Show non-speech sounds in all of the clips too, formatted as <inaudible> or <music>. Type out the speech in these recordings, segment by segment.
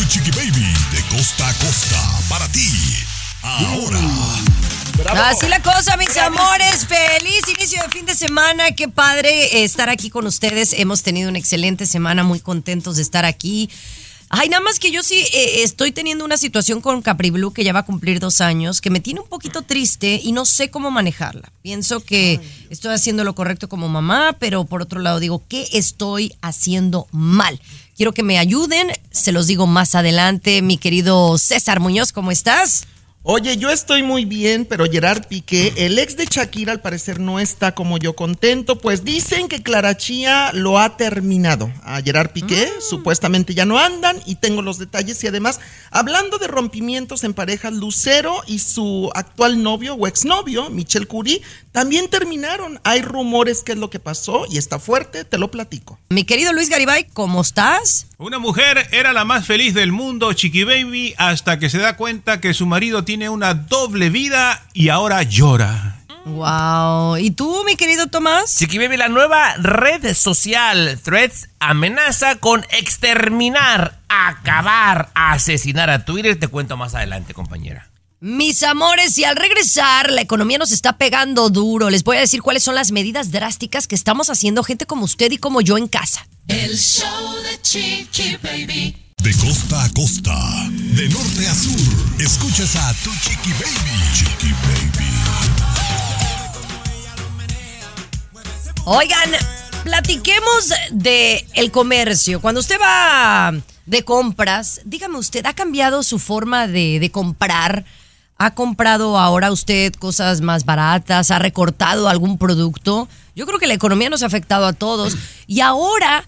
Tu Chiqui Baby de costa a costa para ti. Ahora. Así la cosa, mis amores. Feliz inicio de fin de semana. Qué padre estar aquí con ustedes. Hemos tenido una excelente semana, muy contentos de estar aquí. Ay, nada más que yo sí eh, estoy teniendo una situación con Capri Blue que ya va a cumplir dos años, que me tiene un poquito triste y no sé cómo manejarla. Pienso que estoy haciendo lo correcto como mamá, pero por otro lado digo, ¿qué estoy haciendo mal? Quiero que me ayuden, se los digo más adelante. Mi querido César Muñoz, ¿cómo estás? Oye, yo estoy muy bien, pero Gerard Piqué, el ex de Shakira, al parecer no está como yo contento, pues dicen que Clara Chía lo ha terminado. A Gerard Piqué supuestamente ya no andan y tengo los detalles. Y además, hablando de rompimientos en parejas, Lucero y su actual novio o exnovio, Michel Curie, también terminaron. Hay rumores qué es lo que pasó y está fuerte, te lo platico. Mi querido Luis Garibay, ¿cómo estás? Una mujer era la más feliz del mundo, Chiqui Baby, hasta que se da cuenta que su marido tiene una doble vida y ahora llora. Wow. ¿Y tú, mi querido Tomás? Chiqui Baby, la nueva red social Threads amenaza con exterminar, acabar, asesinar a Twitter. Te cuento más adelante, compañera. Mis amores, y al regresar, la economía nos está pegando duro. Les voy a decir cuáles son las medidas drásticas que estamos haciendo gente como usted y como yo en casa. El show de Chiqui Baby. De costa a costa, de norte a sur, escuchas a tu Chiqui Baby. Chiqui Baby. Oigan, platiquemos de el comercio. Cuando usted va de compras, dígame usted, ¿ha cambiado su forma de, de comprar? ¿Ha comprado ahora usted cosas más baratas? ¿Ha recortado algún producto? Yo creo que la economía nos ha afectado a todos. Y ahora,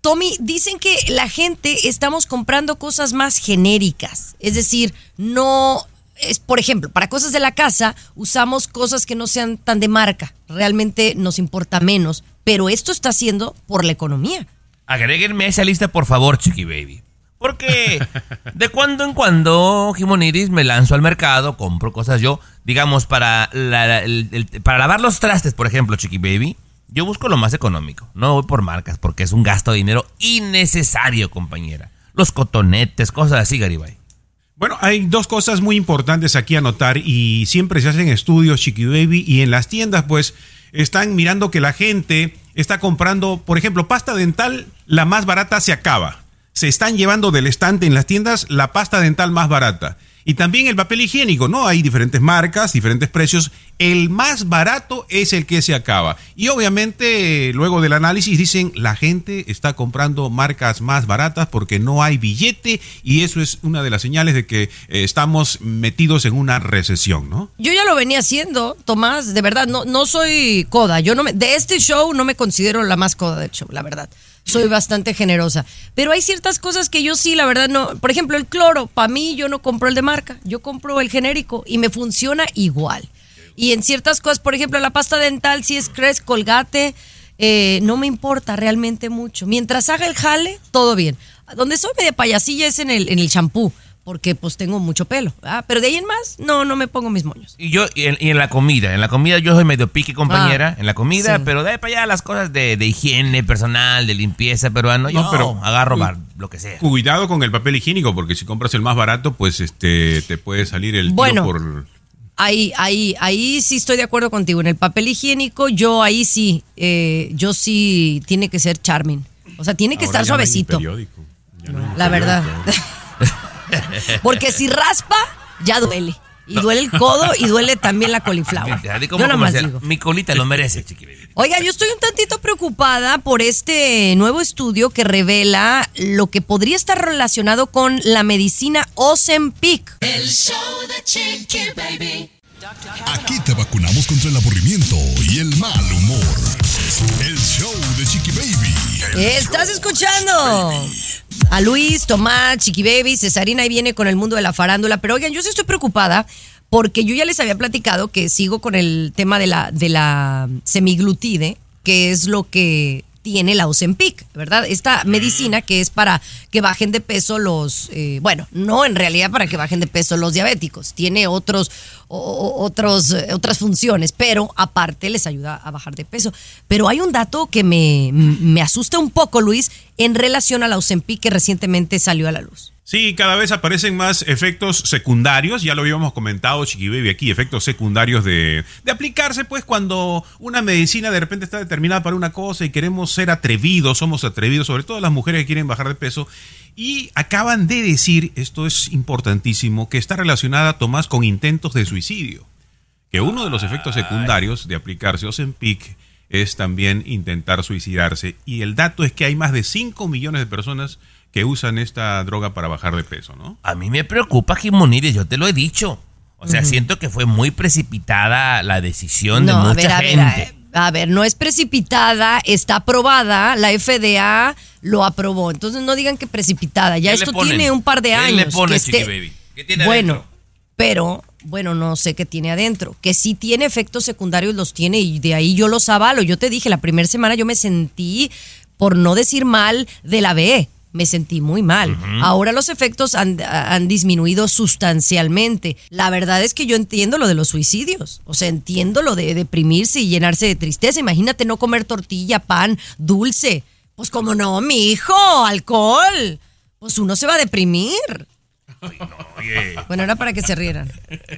Tommy, dicen que la gente estamos comprando cosas más genéricas. Es decir, no es, por ejemplo, para cosas de la casa usamos cosas que no sean tan de marca. Realmente nos importa menos. Pero esto está haciendo por la economía. Agréguenme esa lista, por favor, Chiqui Baby. Porque de cuando en cuando, Jimoniris, me lanzo al mercado, compro cosas yo, digamos, para, la- para lavar los trastes, por ejemplo, Chiqui Baby. Yo busco lo más económico. No voy por marcas porque es un gasto de dinero innecesario, compañera. Los cotonetes, cosas así, Garibay. Bueno, hay dos cosas muy importantes aquí a notar y siempre se hacen estudios, Chiqui Baby, y en las tiendas pues están mirando que la gente está comprando, por ejemplo, pasta dental, la más barata se acaba. Se están llevando del estante en las tiendas la pasta dental más barata. Y también el papel higiénico, ¿no? Hay diferentes marcas, diferentes precios. El más barato es el que se acaba. Y obviamente, luego del análisis, dicen, la gente está comprando marcas más baratas porque no hay billete y eso es una de las señales de que eh, estamos metidos en una recesión, ¿no? Yo ya lo venía haciendo, Tomás, de verdad, no, no soy coda. Yo no me, de este show no me considero la más coda del show, la verdad. Soy bastante generosa. Pero hay ciertas cosas que yo sí, la verdad, no. Por ejemplo, el cloro, para mí yo no compro el de marca, yo compro el genérico y me funciona igual. Y en ciertas cosas, por ejemplo, la pasta dental, si es Crest, Colgate, eh, no me importa realmente mucho. Mientras haga el jale, todo bien. Donde soy media payasilla es en el, en el champú, porque pues tengo mucho pelo. ¿verdad? Pero de ahí en más, no, no me pongo mis moños. Y yo, y en, y en la comida, en la comida yo soy medio pique, compañera, Ah, en la comida, sí. pero de ahí para allá las cosas de, de higiene personal, de limpieza peruano, yo No, pero- agarro bar- lo que sea. Cuidado con el papel higiénico porque si compras el más barato, pues este te puede salir el tiro Bueno. por... Ahí, ahí, ahí sí estoy de acuerdo contigo. En el papel higiénico, yo ahí sí, eh, yo sí tiene que ser charming. O sea, tiene que Ahora estar ya no hay ni suavecito. periódico. Ya no hay ni La verdad. <laughs> Porque si raspa, ya duele. Y duele el codo y duele también la coliflor. Yo como nada más comercial. digo. Mi colita lo merece. Oiga, yo estoy un tantito preocupada por este nuevo estudio que revela lo que podría estar relacionado con la medicina Ozempic. El show de Chiqui Baby. Aquí te vacunamos contra el aburrimiento y el mal humor. El show de Chiqui Baby. Estás escuchando a Luis, Tomás, Chiqui Baby, Cesarina ahí viene con el mundo de la farándula. Pero oigan, yo sí estoy preocupada porque yo ya les había platicado que sigo con el tema de la, de la semiglutide, que es lo que tiene la Ozempic, ¿verdad? Esta medicina que es para que bajen de peso los, eh, bueno, no en realidad para que bajen de peso los diabéticos, tiene otros, o- otros, eh, otras funciones, pero aparte les ayuda a bajar de peso. Pero hay un dato que me, me asusta un poco, Luis, en relación a la Ozempic que recientemente salió a la luz. Sí, cada vez aparecen más efectos secundarios, ya lo habíamos comentado, Chiqui Baby, aquí, efectos secundarios de, de aplicarse, pues cuando una medicina de repente está determinada para una cosa y queremos ser atrevidos, somos atrevidos, sobre todo las mujeres que quieren bajar de peso, y acaban de decir, esto es importantísimo, que está relacionada, Tomás, con intentos de suicidio, que uno de los efectos secundarios de aplicarse Ozempic es también intentar suicidarse, y el dato es que hay más de 5 millones de personas que usan esta droga para bajar de peso, ¿no? A mí me preocupa, Jimonides, yo te lo he dicho. O sea, siento que fue muy precipitada la decisión de No, a mucha ver, a ver, gente. a, a ver, no es precipitada, está aprobada, la FDA lo aprobó. Entonces no digan que precipitada, ya ¿Qué le esto tiene un par de ¿Qué años. le ponen, que Baby? ¿Qué tiene bueno, adentro? pero bueno, no sé qué tiene adentro. Que sí tiene efectos secundarios, los tiene y de ahí yo los avalo. Yo te dije, la primera semana yo me sentí, por no decir mal, de la B. Me sentí muy mal. Ahora los efectos han, han disminuido sustancialmente. La verdad es que yo entiendo lo de los suicidios. O sea, entiendo lo de deprimirse y llenarse de tristeza. Imagínate no comer tortilla, pan, dulce. Pues como no, mi hijo, alcohol. Pues uno se va a deprimir. Bueno, era para que se rieran.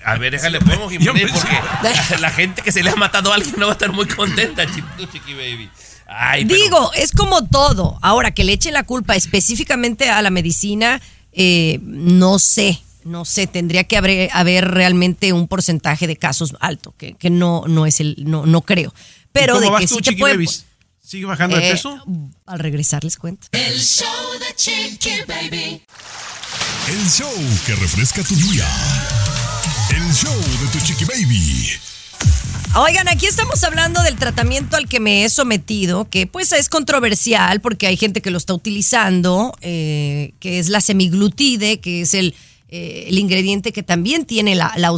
a ver, déjale pongo, pensé- porque la, gente que se le ha matado a alguien no va a estar muy contenta, Chi- tú, Chiqui Baby. Ay, pero- Digo, es como todo. Ahora, que le echen la culpa específicamente a la medicina, eh, no sé, no sé, tendría que haber, haber realmente un porcentaje de casos alto, que, que no, no es el, no, no creo. Pero ¿Y cómo de vas que tú, sí te puede-? ¿Sigue bajando de Eh, peso? Al regresar les cuento. El show de Chiqui Baby. El show que refresca tu día. El show de tu Chiqui Baby. Oigan, aquí estamos hablando del tratamiento al que me he sometido, que pues es controversial porque hay gente que lo está utilizando, eh, que es la semiglutide, que es el, eh, ingrediente que también tiene la, la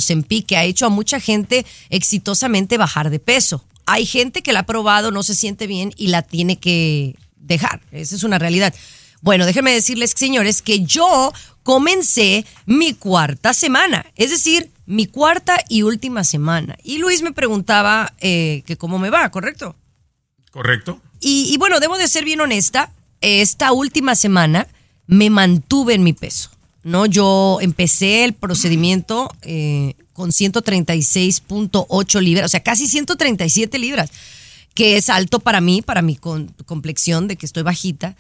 que ha hecho a mucha gente exitosamente bajar de peso. Hay gente que la ha probado, no se siente bien y la tiene que dejar. Esa es una realidad. Bueno, déjenme decirles, señores, que yo comencé mi cuarta semana, es decir, mi cuarta y última semana. Y Luis me preguntaba eh, que cómo me va, ¿correcto? ¿Correcto? Y, y bueno, debo de ser bien honesta, esta última semana me mantuve en mi peso. ¿no? Yo empecé el procedimiento eh, con 136.8 libras, o sea, casi 137 libras, que es alto para mí, para mi complexión de que estoy bajita.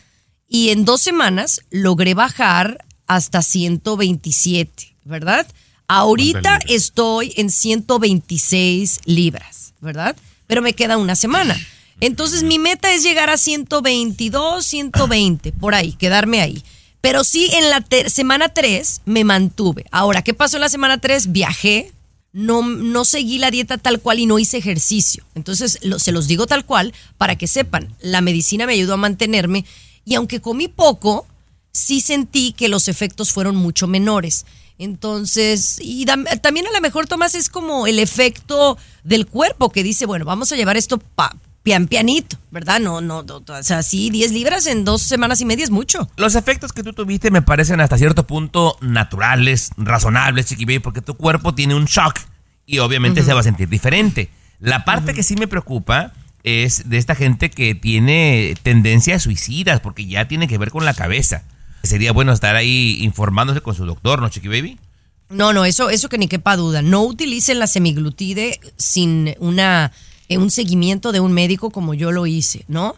Y en dos semanas logré bajar hasta 127, ¿verdad? Ahorita estoy en 126 libras, ¿verdad? Pero me queda una semana. Entonces mi meta es llegar a 122, 120, por ahí, quedarme ahí. Pero sí, en la semana 3 me mantuve. Ahora, ¿qué pasó en la semana 3? Viajé, no, no seguí la dieta tal cual y no hice ejercicio. Entonces, lo- se los digo tal cual para que sepan, la medicina me ayudó a mantenerme y aunque comí poco, sí sentí que los efectos fueron mucho menores. Entonces, y también a lo mejor, Tomás, es como el efecto del cuerpo que dice, bueno, vamos a llevar esto pa- pian pianito, ¿verdad? No, no, no, o sea, sí, 10 libras en dos semanas y media es mucho. Los efectos que tú tuviste me parecen hasta cierto punto naturales, razonables, Chiqui Baby, porque tu cuerpo tiene un shock y obviamente se va a sentir diferente. La parte que sí me preocupa es de esta gente que tiene tendencias suicidas, porque ya tiene que ver con la cabeza. Sería bueno estar ahí informándose con su doctor, ¿no, Chiqui Baby? No, no, eso, eso que ni quepa duda. No utilicen la semiglutide sin una, eh, un seguimiento de un médico como yo lo hice, ¿no?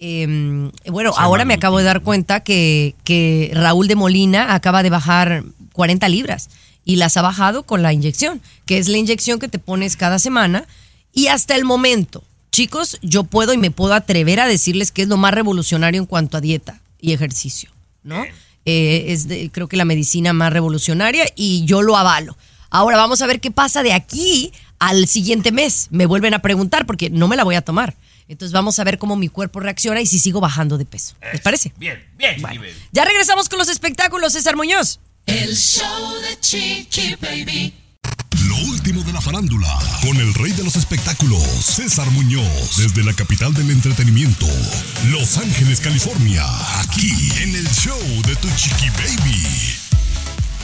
Eh, bueno, ahora me acabo de dar cuenta que, que Raúl de Molina acaba de bajar 40 libras y las ha bajado con la inyección, que es la inyección que te pones cada semana. Y hasta el momento, chicos, yo puedo y me puedo atrever a decirles que es lo más revolucionario en cuanto a dieta y ejercicio, ¿no? Eh, es de- creo que la medicina más revolucionaria y yo lo avalo. Ahora vamos a ver qué pasa de aquí al siguiente mes. Me vuelven a preguntar porque no me la voy a tomar. Entonces vamos a ver cómo mi cuerpo reacciona y si sigo bajando de peso. ¿Les parece? Bien, bien. Ya regresamos con los espectáculos, César Muñoz. El show de Chiqui Baby. Lo último de la farándula, con el rey de los espectáculos, César Muñoz, desde la capital del entretenimiento, Los Ángeles, California, aquí en el show de Tu Chiqui Baby.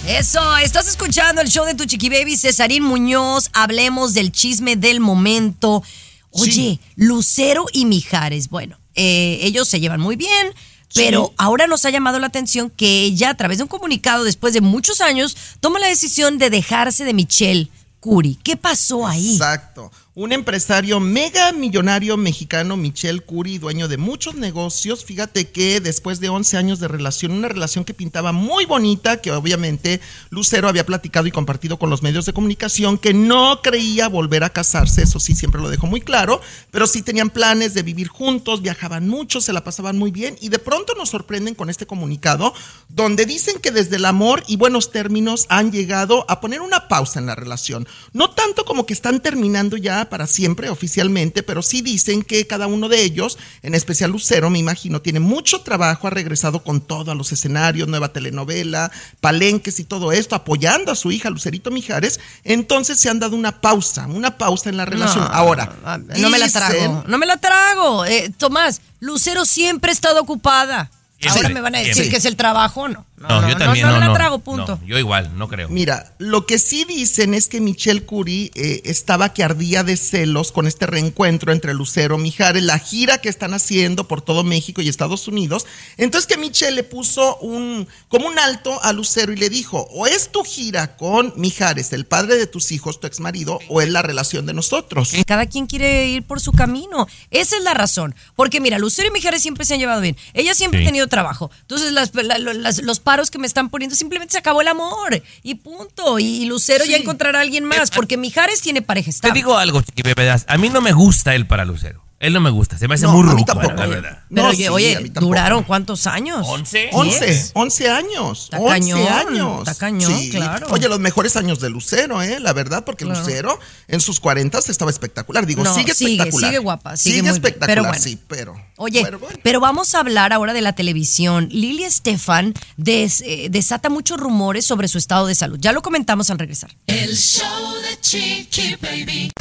Eso, estás escuchando el show de tu chiqui baby, Cesarín Muñoz. Hablemos del chisme del momento. Oye, Lucero y Mijares, bueno, eh, ellos se llevan muy bien, pero ahora nos ha llamado la atención que ella, a través de un comunicado, después de muchos años, toma la decisión de dejarse de Michelle Curi. ¿Qué pasó ahí? Exacto. Un empresario mega millonario mexicano, Michel Curi, dueño de muchos negocios. Fíjate que después de 11 años de relación, una relación que pintaba muy bonita, que obviamente Lucero había platicado y compartido con los medios de comunicación, que no creía volver a casarse, eso sí, siempre lo dejó muy claro, pero sí tenían planes de vivir juntos, viajaban mucho, se la pasaban muy bien y de pronto nos sorprenden con este comunicado donde dicen que desde el amor y buenos términos han llegado a poner una pausa en la relación. No tanto como que están terminando ya para siempre oficialmente, pero sí dicen que cada uno de ellos, en especial Lucero, me imagino, tiene mucho trabajo, ha regresado con todo a los escenarios, nueva telenovela, palenques y todo esto, apoyando a su hija Lucerito Mijares. Entonces se han dado una pausa, una pausa en la relación. No, Ahora, No me la dicen- trago. No me la trago. Eh, Tomás, Lucero siempre ha estado ocupada. Ahora me van a decir que es el trabajo, ¿no? No, yo también no, no, no, la trago, punto. no, yo igual, no creo. Mira, lo que sí dicen es que Michelle Curie eh, estaba que ardía de celos con este reencuentro entre Lucero y Mijares, la gira que están haciendo por todo México y Estados Unidos. Entonces que Michelle le puso un como un alto a Lucero y le dijo, o es tu gira con Mijares, el padre de tus hijos, tu ex marido, o es la relación de nosotros. Cada quien quiere ir por su camino. Esa es la razón. Porque mira, Lucero y Mijares siempre se han llevado bien. Ella siempre Sí. ha tenido trabajo. Entonces, las- la- las- los paros que me están poniendo, simplemente se acabó el amor. Y punto. Y, Lucero ya encontrará a alguien más. Porque Mijares tiene pareja Te estable. digo algo, Chiqui verás, A mí no me gusta él para Lucero. Él no me gusta. Se me hace No, muy ruco, tampoco. la verdad. Pero No, oye, sí, oye. ¿duraron cuántos años? ¿Once? 11, Diez. 11 años. Está 11 cañón, años. está cañón, claro. Oye, los mejores años de Lucero, ¿eh? La verdad, porque Claro. Lucero en sus 40 estaba espectacular. Digo, No, sigue sigue, espectacular. sigue guapa, sigue Sigue, muy bien. espectacular, Pero bueno. sí, pero. Oye, bueno. pero vamos a hablar ahora de la televisión. Lili Estefan des- eh, desata muchos rumores sobre su estado de salud. Ya lo comentamos al regresar. El show de Chiqui Baby.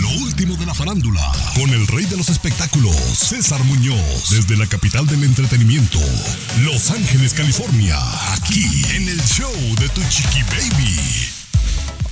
Lo último la farándula, con el rey de los espectáculos, César Muñoz, desde la capital del entretenimiento, Los Ángeles, California, aquí en el show de Tu Chiqui Baby.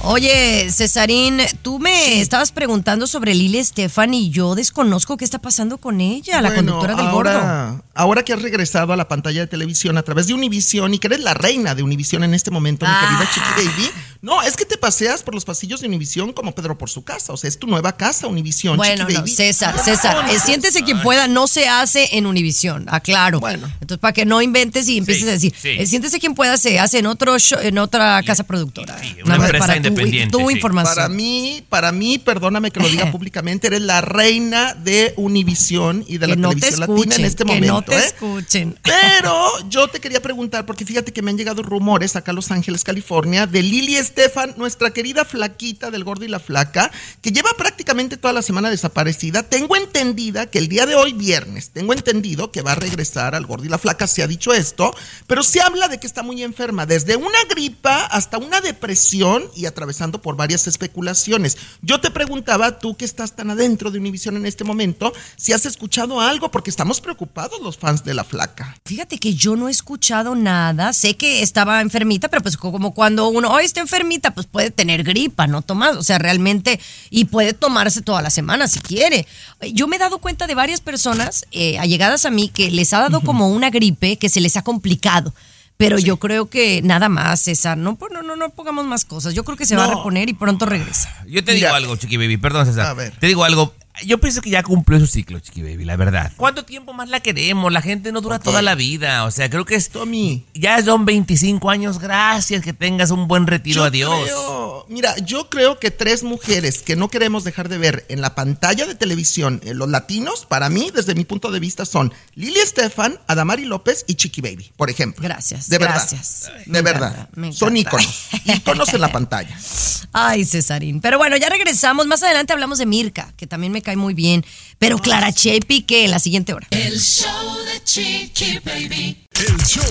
Oye, Cesarín, tú me estabas preguntando sobre Lili Estefan y yo desconozco qué está pasando con ella, la conductora del gordo. Ahora, que has regresado a la pantalla de televisión a través de Univision y que eres la reina de Univision en este momento, mi Ah. querida Chiqui Baby. No, es que te paseas por los pasillos de Univision como Pedro por su casa. O sea, es tu nueva casa, Univision. Bueno, Chiqui no, Baby. César, César, eh, siéntese quien pueda, no se hace en Univisión, aclaro. Bueno. Entonces, para que no inventes y empieces Sí, a decir, sí. eh, siéntese quien pueda, se hace en otro show- en otra casa productora. sí, una empresa para tu- independiente, Tu, sí. información. Para mí, para mí, perdóname que lo diga <laughs> públicamente, eres la reina de Univision y de la te televisión escuchen, latina en este que momento. no te ¿eh? escuchen. <laughs> Pero yo te quería preguntar, porque fíjate que me han llegado rumores acá a Los Ángeles, California, de Lili Estefan, nuestra querida flaquita del gordo y la flaca, que lleva prácticamente toda la semana desaparecida. Tengo entendida que el día de hoy, viernes, tengo entendido que va a regresar al gordo y la flaca, se ha dicho esto, pero se habla de que está muy enferma, desde una gripa hasta una depresión y atravesando por varias especulaciones. Yo te preguntaba, tú que estás tan adentro de Univision en este momento, si has escuchado algo, porque estamos preocupados los fans de la flaca. Fíjate que yo no he escuchado nada. Sé que estaba enfermita, pero pues como cuando uno, hoy está enfermita, pues puede tener gripa, ¿no, Tomás? O sea, realmente, y puede tomarse toda la semana si quiere. Yo me he dado cuenta de varias personas eh, allegadas a mí que les ha dado como una gripe que se les ha complicado. Pero yo creo que nada más, César. No, no, no, no pongamos más cosas. Yo creo que se va a reponer y pronto regresa. Yo te Mira. digo algo, Chiqui Baby, perdón, César. A ver. Te digo algo. Yo pienso que ya cumplió su ciclo, Chiqui Baby, la verdad. ¿Cuánto tiempo más la queremos? La gente no dura toda la vida. O sea, creo que es. Tommy. Ya son 25 años. Gracias, que tengas un buen retiro. Yo Adiós. creo- mira, yo creo que tres mujeres que no queremos dejar de ver en la pantalla de televisión, eh, los latinos, para mí, desde mi punto de vista, son Lili Estefan, Adamari López y Chiqui Baby, por ejemplo. Gracias. De verdad. gracias. De Me verdad. me Son íconos. íconos en la pantalla. <laughs> Ay, Cesarín. Pero bueno, ya regresamos. Más adelante hablamos de Mirka, que también me cae muy bien. Pero Clara Che Piqué en la siguiente hora. El show de Chiqui Baby. El show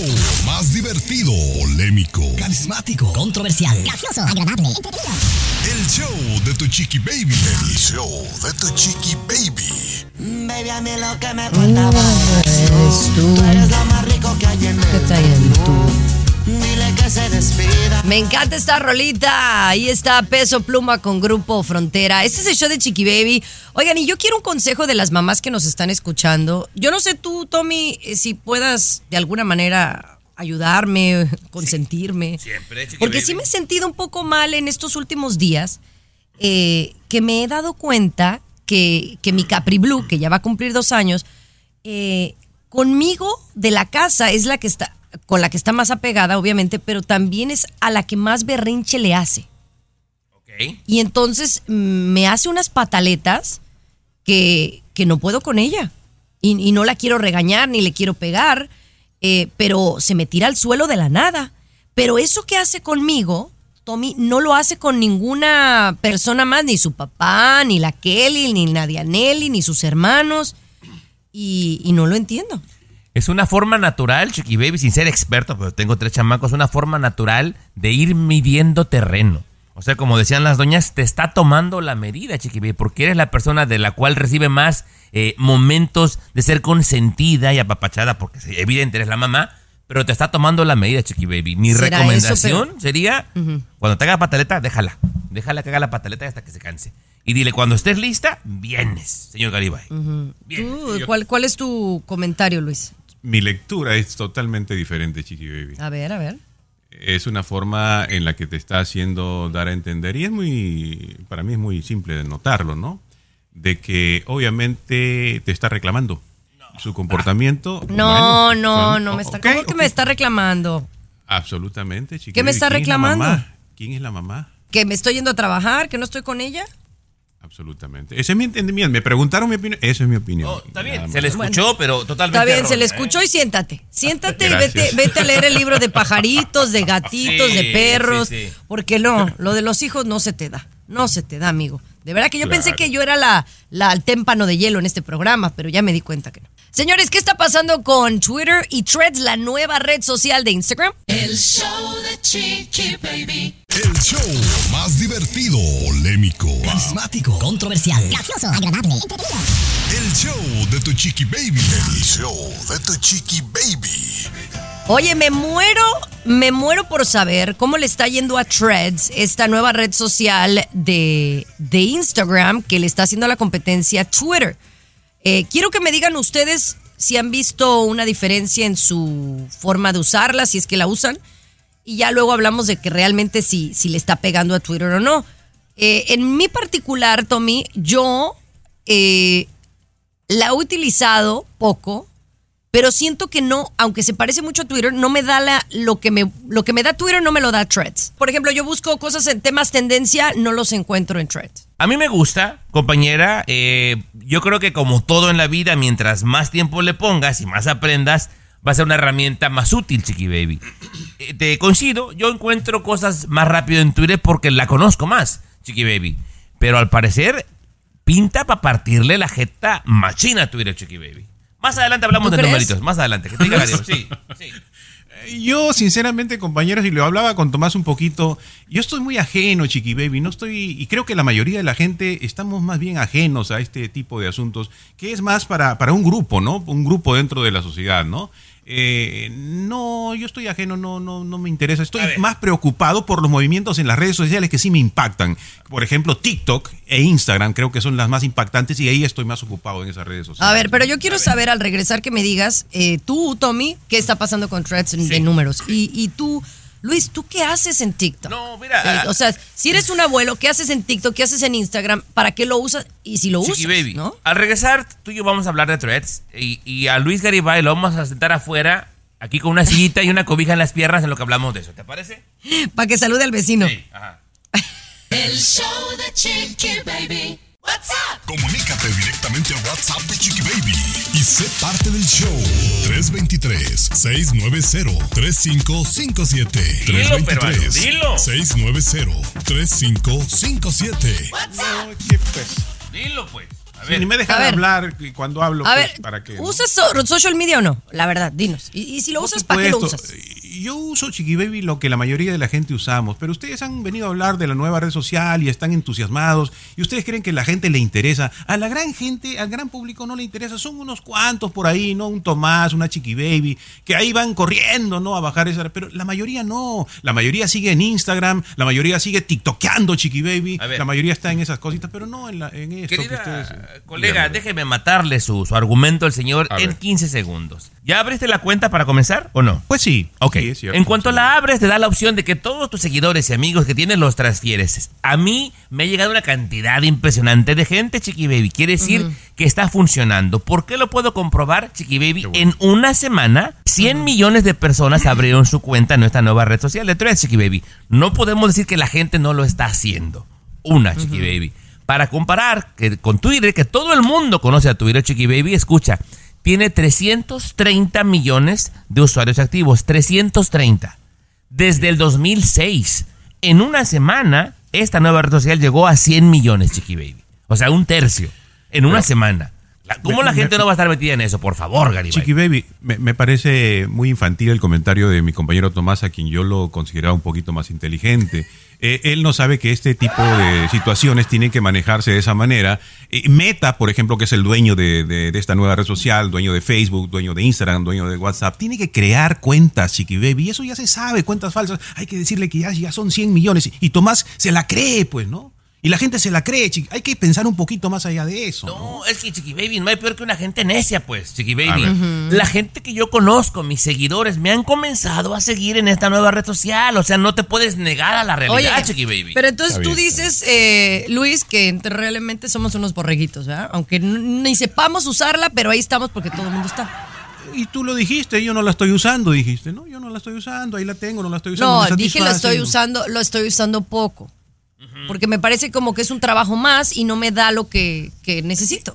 más divertido, polémico, Carismático, controversial, gracioso, agradable, entretenido. el show de tu chiqui baby. El show de tu chiqui baby. Baby, a mí lo que me faltaba eres tú. Tú eres lo más rico que hay en el menú. Dile que se despida. Me encanta esta rolita. Ahí está Peso Pluma con Grupo Frontera. Este es el show de Chiqui Baby. Oigan, y yo quiero un consejo de las mamás que nos están escuchando. Yo no sé tú, Tommy, eh, si puedas de alguna manera ayudarme, <laughs> consentirme. Siempre, Chiqui Porque Baby. sí me he sentido un poco mal en estos últimos días, eh, que me he dado cuenta que, que mi Capri Blue, que ya va a cumplir dos años, eh, conmigo de la casa es la que está, con la que está más apegada, obviamente, pero también es a la que más berrinche le hace. Ok. Y entonces mm, me hace unas pataletas que, que no puedo con ella. Y, y no la quiero regañar ni le quiero pegar, eh, pero se me tira al suelo de la nada. Pero eso que hace conmigo, Tommy, no lo hace con ninguna persona más, ni su papá, ni la Kelly, ni Nadia Nelly, ni sus hermanos. Y, y no lo entiendo. Es una forma natural, Chiqui Baby, sin ser experto, pero tengo tres chamacos, una forma natural de ir midiendo terreno. O sea, como decían las doñas, te está tomando la medida, Chiqui Baby, porque eres la persona de la cual recibe más eh, momentos de ser consentida y apapachada, porque evidente eres la mamá, pero te está tomando la medida, Chiqui Baby. Mi ¿Será recomendación eso, sería, cuando te haga pataleta, déjala. Déjala que haga la pataleta hasta que se canse. Y dile, cuando estés lista, vienes, señor Garibay. Vienes. Tú, ¿cuál, ¿Cuál es tu comentario, Luis? Mi lectura es totalmente diferente, Chiqui Baby. A ver, a ver. Es una forma en la que te está haciendo dar a entender, y es muy, para mí es muy simple de notarlo, ¿no? De que obviamente te está reclamando. Su comportamiento. No, bueno, no, son- no me está. ok, ¿Cómo que me está reclamando? Absolutamente, Chiqui ¿Qué me está ¿Quién es la reclamando? mamá? ¿Quién es la mamá? ¿Que me estoy yendo a trabajar? ¿Que no estoy con ella? Absolutamente. Ese es mi entendimiento. Me preguntaron mi opinión. Esa es mi opinión. Oh, está bien, se le escuchó, pero totalmente. Está bien, se le ¿eh? escuchó y siéntate. Siéntate y vete, vete a leer el libro de pajaritos, de <laughs> gatitos, Sí, de perros. sí, sí. Porque no, lo de los hijos no se te da. No se te da, amigo. De verdad que yo Claro. pensé que yo era la, la el témpano de hielo en este programa, pero ya me di cuenta que no. Señores, ¿qué está pasando con Twitter y Threads, la nueva red social de Instagram? El show de Chiqui Baby. El show más divertido, polémico, Carismático, controversial, gracioso, agradable, entretenido. el show de tu chiqui baby. El show de tu chiqui baby. Oye, me muero, me muero por saber cómo le está yendo a Threads, esta nueva red social de, de Instagram que le está haciendo la competencia a Twitter. Eh, quiero que me digan ustedes si han visto una diferencia en su forma de usarla, si es que la usan, y ya luego hablamos de que realmente si, si le está pegando a Twitter o no. Eh, en mi particular, Tommy, yo eh, la he utilizado poco, pero siento que no, aunque se parece mucho a Twitter, no me da la, lo, que me, lo que me da Twitter, no me lo da Threads. Por ejemplo, yo busco cosas en temas tendencia, no los encuentro en Threads. A mí me gusta, compañera. eh, yo creo que como todo en la vida, mientras más tiempo le pongas y más aprendas, va a ser una herramienta más útil, Chiqui Baby. Eh, te coincido, yo encuentro cosas más rápido en Twitter porque la conozco más, Chiqui Baby. Pero al parecer, pinta para partirle la jeta machina a Twitter, Chiqui Baby. Más adelante hablamos ¿Tú de crees? numeritos, más adelante. Que te diga. <laughs> Sí, sí. Yo, sinceramente, compañeros, y lo hablaba con Tomás un poquito, yo estoy muy ajeno, Chiqui Baby, no estoy, y creo que la mayoría de la gente estamos más bien ajenos a este tipo de asuntos, que es más para, para un grupo, ¿no? Un grupo dentro de la sociedad, ¿no? Eh, no, yo estoy ajeno, no, no, no me interesa. Estoy más preocupado por los movimientos en las redes sociales que sí me impactan. Por ejemplo, TikTok e Instagram creo que son las más impactantes y ahí estoy más ocupado en esas redes sociales. A ver, pero yo quiero saber al regresar que me digas, eh, tú, Tommy, qué está pasando con Threads en, de números. Y, y tú, Luis, ¿tú qué haces en TikTok? No, mira. Eh, o sea, si eres un abuelo, ¿qué haces en TikTok? ¿Qué haces en Instagram? ¿Para qué lo usas? Y si lo usas, Baby. ¿no? Al regresar, tú y yo vamos a hablar de threads. Y, y a Luis Garibay lo vamos a sentar afuera, aquí con una sillita y una cobija en las piernas en lo que hablamos de eso. ¿Te parece? Para que salude al vecino. Ajá. El show de Chiqui Baby. What's up? Comunícate directamente a WhatsApp de Chiqui Baby y sé parte del show. 323-690-3557. Dilo, peruano, dilo. 690-3557. What's up? Dilo, pues. A ver. ni me dejan hablar cuando hablo, A pues, ver, ¿para qué? ¿usas so- social media o no? La verdad, dinos. Y, y si lo usas, ¿para qué lo usas? Yo uso Chiqui Baby lo que la mayoría de la gente usamos, pero ustedes han venido a hablar de la nueva red social y están entusiasmados y ustedes creen que la gente le interesa. A la gran gente, al gran público no le interesa, son unos cuantos por ahí, ¿no? Un Tomás, una Chiqui Baby, que ahí van corriendo, ¿no? A bajar esa, pero la mayoría no. La mayoría sigue en Instagram, la mayoría sigue tiktokeando Chiqui Baby, la mayoría está en esas cositas, pero no en, la- en esto que Querida ustedes... colega, déjeme matarle su, su argumento al señor A en ver. 15 segundos. ¿Ya abriste la cuenta para comenzar o no? Pues sí. Ok. sí, es cierto, en cuanto sí. la abres, te da la opción de que todos tus seguidores y amigos que tienes los transfieres. A mí me ha llegado una cantidad impresionante de gente, Chiqui Baby. Quiere decir que está funcionando. ¿Por qué lo puedo comprobar, Chiqui Baby? Bueno. En una semana, 100 millones de personas abrieron su cuenta en esta nueva red social de Threads, Chiqui Baby. No podemos decir que la gente no lo está haciendo. Una, Chiqui Baby. Para comparar que, con Twitter, que todo el mundo conoce a Twitter, Chiqui Baby, escucha, tiene 330 millones de usuarios activos. 330. Desde el 2006. En una semana, esta nueva red social llegó a 100 millones, Chiqui Baby. O sea, un tercio. En una semana. ¿Cómo la gente me- no va a estar metida en eso? Por favor, Garibay. Chiqui Baby, me, me parece muy infantil el comentario de mi compañero Tomás, a quien yo lo consideraba un poquito más inteligente. Eh, él no sabe que este tipo de situaciones tienen que manejarse de esa manera. Eh, Meta, por ejemplo, que es el dueño de, de- esta nueva red social, dueño de Facebook, dueño de Instagram, dueño de WhatsApp, tiene que crear cuentas, Chiqui. Y eso ya se sabe, cuentas falsas. Hay que decirle que ya, ya son 100 millones. Y Tomás se la cree, pues, ¿no? Y la gente se la cree, Chiqui. Hay que pensar un poquito más allá de eso. ¿no? No, es que Chiqui Baby no hay peor que una gente necia, pues, Chiqui A Baby. La gente que yo conozco, mis seguidores, me han comenzado a seguir en esta nueva red social. O sea, no te puedes negar a la realidad, Chiqui Baby. Pero entonces tú dices, eh, Luis, que realmente somos unos borreguitos, ¿verdad? Aunque ni sepamos usarla, pero ahí estamos porque todo el mundo está. Y tú lo dijiste, yo no la estoy usando, dijiste. No, yo no la estoy usando, ahí la tengo, no la estoy usando. No, dije lo satisface. estoy usando, lo estoy usando poco. Porque me parece como que es un trabajo más y no me da lo que, que necesito.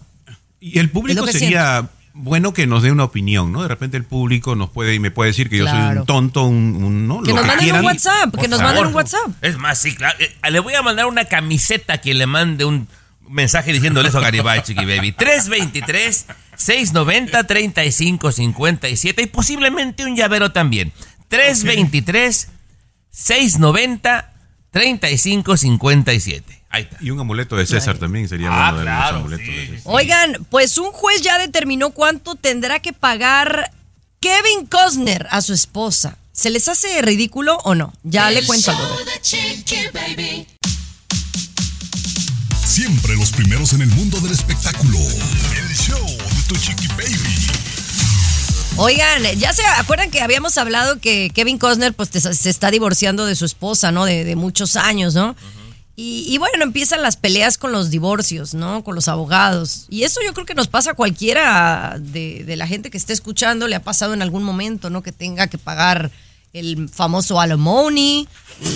Y el público que sería bueno que nos dé una opinión, ¿no? De repente el público nos puede y me puede decir que yo soy un tonto, un, un- ¿no? Que Lo nos manden quieran. un WhatsApp, Por que nos favor. manden un WhatsApp. Es más, sí, claro. Eh, Le voy a mandar una camiseta a quien le mande un mensaje diciéndole eso a Garibay, Chiqui Baby. 323-690-3557 y posiblemente un llavero también. 323-690-3557. Ahí está. Y un amuleto de César también sería Ah, bueno de los claro, amuletos sí. de César. Oigan, pues un juez ya determinó cuánto tendrá que pagar Kevin Costner a su esposa. ¿Se les hace ridículo o no? Ya le cuento algo. Show de Chiqui Baby. Siempre los primeros en el mundo del espectáculo. El show de tu Chiqui Baby. Oigan, ya se acuerdan que habíamos hablado que Kevin Costner pues se está divorciando de su esposa, ¿no? De, de muchos años, ¿no? Y, y bueno, empiezan las peleas con los divorcios, ¿no? Con los abogados. Y eso yo creo que nos pasa a cualquiera de, de la gente que esté escuchando, le ha pasado en algún momento, ¿no? Que tenga que pagar el famoso alimony,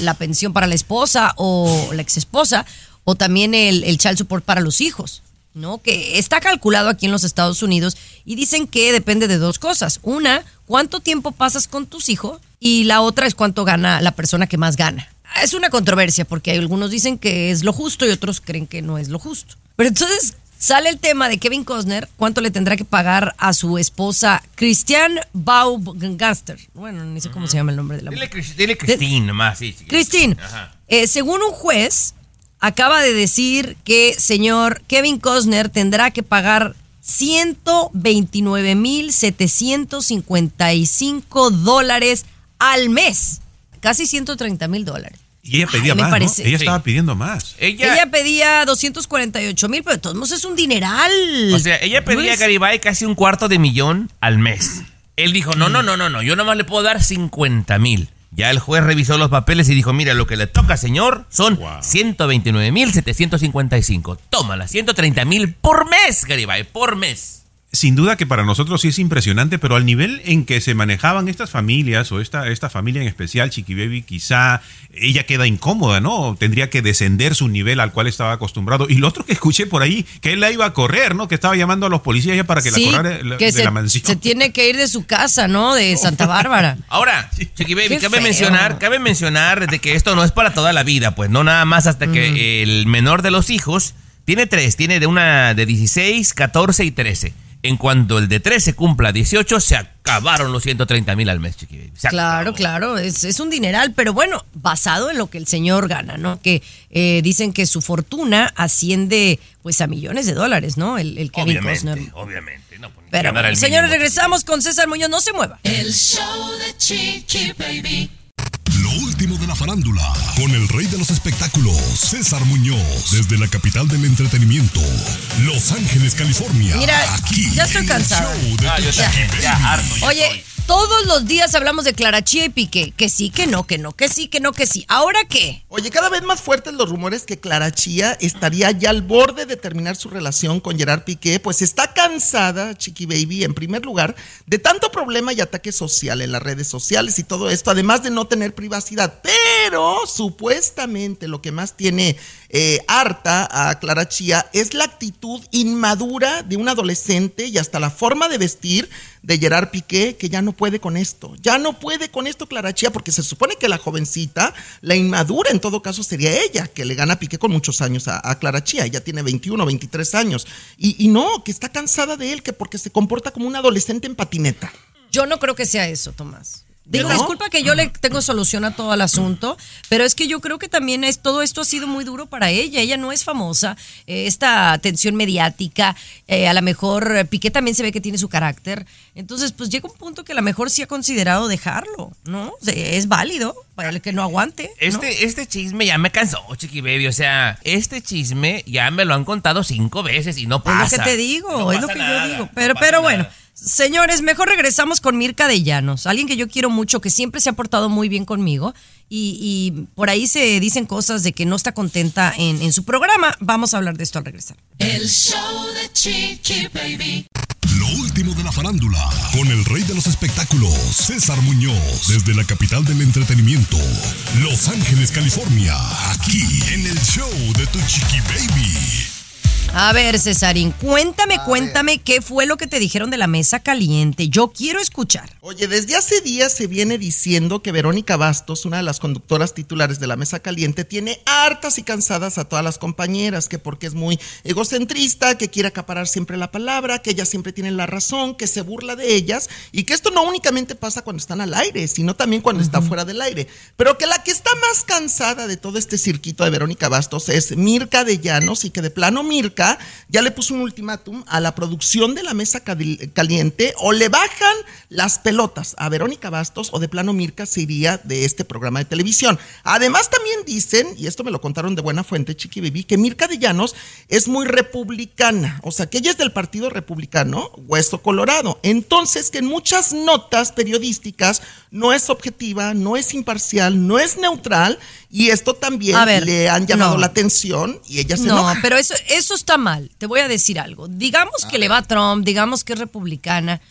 la pensión para la esposa o la exesposa, o también el, el child support para los hijos. ¿No? Que está calculado aquí en los Estados Unidos y dicen que depende de dos cosas. Una, cuánto tiempo pasas con tus hijos y la otra es cuánto gana la persona que más gana. Es una controversia porque hay algunos dicen que es lo justo y otros creen que no es lo justo. Pero entonces sale el tema de Kevin Costner, cuánto le tendrá que pagar a su esposa Christian Baumgartner. Bueno, ni sé cómo se llama el nombre de la Dile, mujer. Cris- dile Christine nomás, sí. Christine, eh, según un juez, acaba de decir que señor Kevin Costner tendrá que pagar 129.755 dólares al mes. Casi 130 mil dólares. Y ella pedía Ay, más, parece- ¿no? Ella Sí. estaba pidiendo más. Ella, Ella pedía 248 mil, pero de todos modos es un dineral. o sea, ella pedía a. Garibay casi un cuarto de millón al mes. Él dijo, no, no, no, no, no, yo nomás le puedo dar 50 mil. Ya el juez revisó los papeles y dijo, mira, lo que le toca, señor, son 129.755. Tómala, 130.000 por mes, Garibay, por mes. Sin duda que para nosotros sí es impresionante, pero al nivel en que se manejaban estas familias o esta, esta familia en especial, Chiqui Baby, quizá ella queda incómoda, ¿no? Tendría que descender su nivel al cual estaba acostumbrado. Y lo otro que escuché por ahí, que él la iba a correr, ¿no? Que estaba llamando a los policías ya para que Sí, la corriera de, que de se, la mansión. se tiene que ir de su casa, ¿no? De <laughs> Santa Bárbara. Ahora, Chiqui Baby, Qué cabe feo. mencionar, cabe mencionar de que esto no es para toda la vida, pues no nada más hasta que el menor de los hijos tiene tres, tiene de una de 16, 14 y 13. En cuanto el de 13 cumpla 18, se acabaron los 130 mil al mes, Chiqui Claro, claro, es, es un dineral, pero bueno, basado en lo que el señor gana, ¿no? Que eh, dicen que su fortuna asciende pues a millones de dólares, ¿no? El, el Kevin Obviamente, Costner. obviamente. No, pues, Pero el señores, mínimo. regresamos con César Muñoz, no se mueva. El show de Chiqui Baby. Lo último de la farándula, con el rey de los espectáculos, César Muñoz, desde la capital del entretenimiento, Los Ángeles, California. Mira, aquí ya estoy Ah, ya harto ya Oye, estoy. Todos los días hablamos de Clarachía y Piqué, que sí, que no, que no, que sí, que no, que sí. ¿Ahora qué? Oye, cada vez más fuertes los rumores que Clara Chía estaría ya al borde de terminar su relación con Gerard Piqué, pues está cansada, Chiqui Baby, en primer lugar, de tanto problema y ataque social en las redes sociales y todo esto, además de no tener privacidad. Pero supuestamente lo que más tiene eh, harta a Clara Chía es la actitud inmadura de un adolescente y hasta la forma de vestir de Gerard Piqué, que ya no puede con esto. Ya no puede con esto Clara Chía, porque se supone que la jovencita, la inmadura en todo caso sería ella, que le gana a Piqué con muchos años a, a Clara Chía. Ella tiene 21, 23 años. Y, no, que está cansada de él, que porque se comporta como un adolescente en patineta. Yo no creo que sea eso, Tomás. Digo, ¿No? disculpa que yo le tengo solución a todo el asunto, pero es que yo creo que también es todo esto ha sido muy duro para ella. Ella no es famosa, eh, esta atención mediática, eh, a lo mejor eh, Piqué también se ve que tiene su carácter. Entonces, pues llega un punto que a lo mejor sí ha considerado dejarlo, ¿no? Es válido para el que no aguante. ¿no? Este, este chisme ya me cansó, Chiqui Baby. O sea, este chisme ya me lo han contado cinco veces y no Es pasa. lo que te digo, No es lo que nada, yo digo. Pero, pero nada. Señores, mejor regresamos con Mirka de Llanos, alguien que yo quiero mucho, que siempre se ha portado muy bien conmigo. Y, y por ahí se dicen cosas de que no está contenta en, en su programa. Vamos a hablar de esto al regresar. El show de Chiqui Baby. Lo último de la farándula, con el rey de los espectáculos, César Muñoz, desde la capital del entretenimiento, Los Ángeles, California, aquí en el show de tu Chiqui Baby. A ver, Cesarín, cuéntame, cuéntame qué fue lo que te dijeron de la mesa caliente. Yo quiero escuchar. Oye, desde hace días se viene diciendo que Verónica Bastos, una de las conductoras titulares de la Mesa Caliente, tiene hartas y cansadas a todas las compañeras, que porque es muy egocentrista, que quiere acaparar siempre la palabra, que ellas siempre tienen la razón, que se burla de ellas y que esto no únicamente pasa cuando están al aire, sino también cuando está fuera del aire. Pero que la que está más cansada de todo este circuito de Verónica Bastos es Mirka de Llanos y que de plano Mirka ya le puso un ultimátum a la producción de la Mesa Cali- Caliente o le bajan las pelotas a Verónica Bastos o de plano Mirka se iría de este programa de televisión. Además también dicen, y esto me lo contaron de buena fuente, Chiqui Baby, que Mirka de Llanos es muy republicana, o sea que ella es del Partido Republicano, Hueso Colorado. Entonces que en muchas notas periodísticas no es objetiva, no es imparcial, no es neutral y esto también ver, le han llamado no. la atención y ella se No, enoja. pero eso, eso está mal. Te voy a decir algo. Digamos que le va a Trump, digamos que es republicana.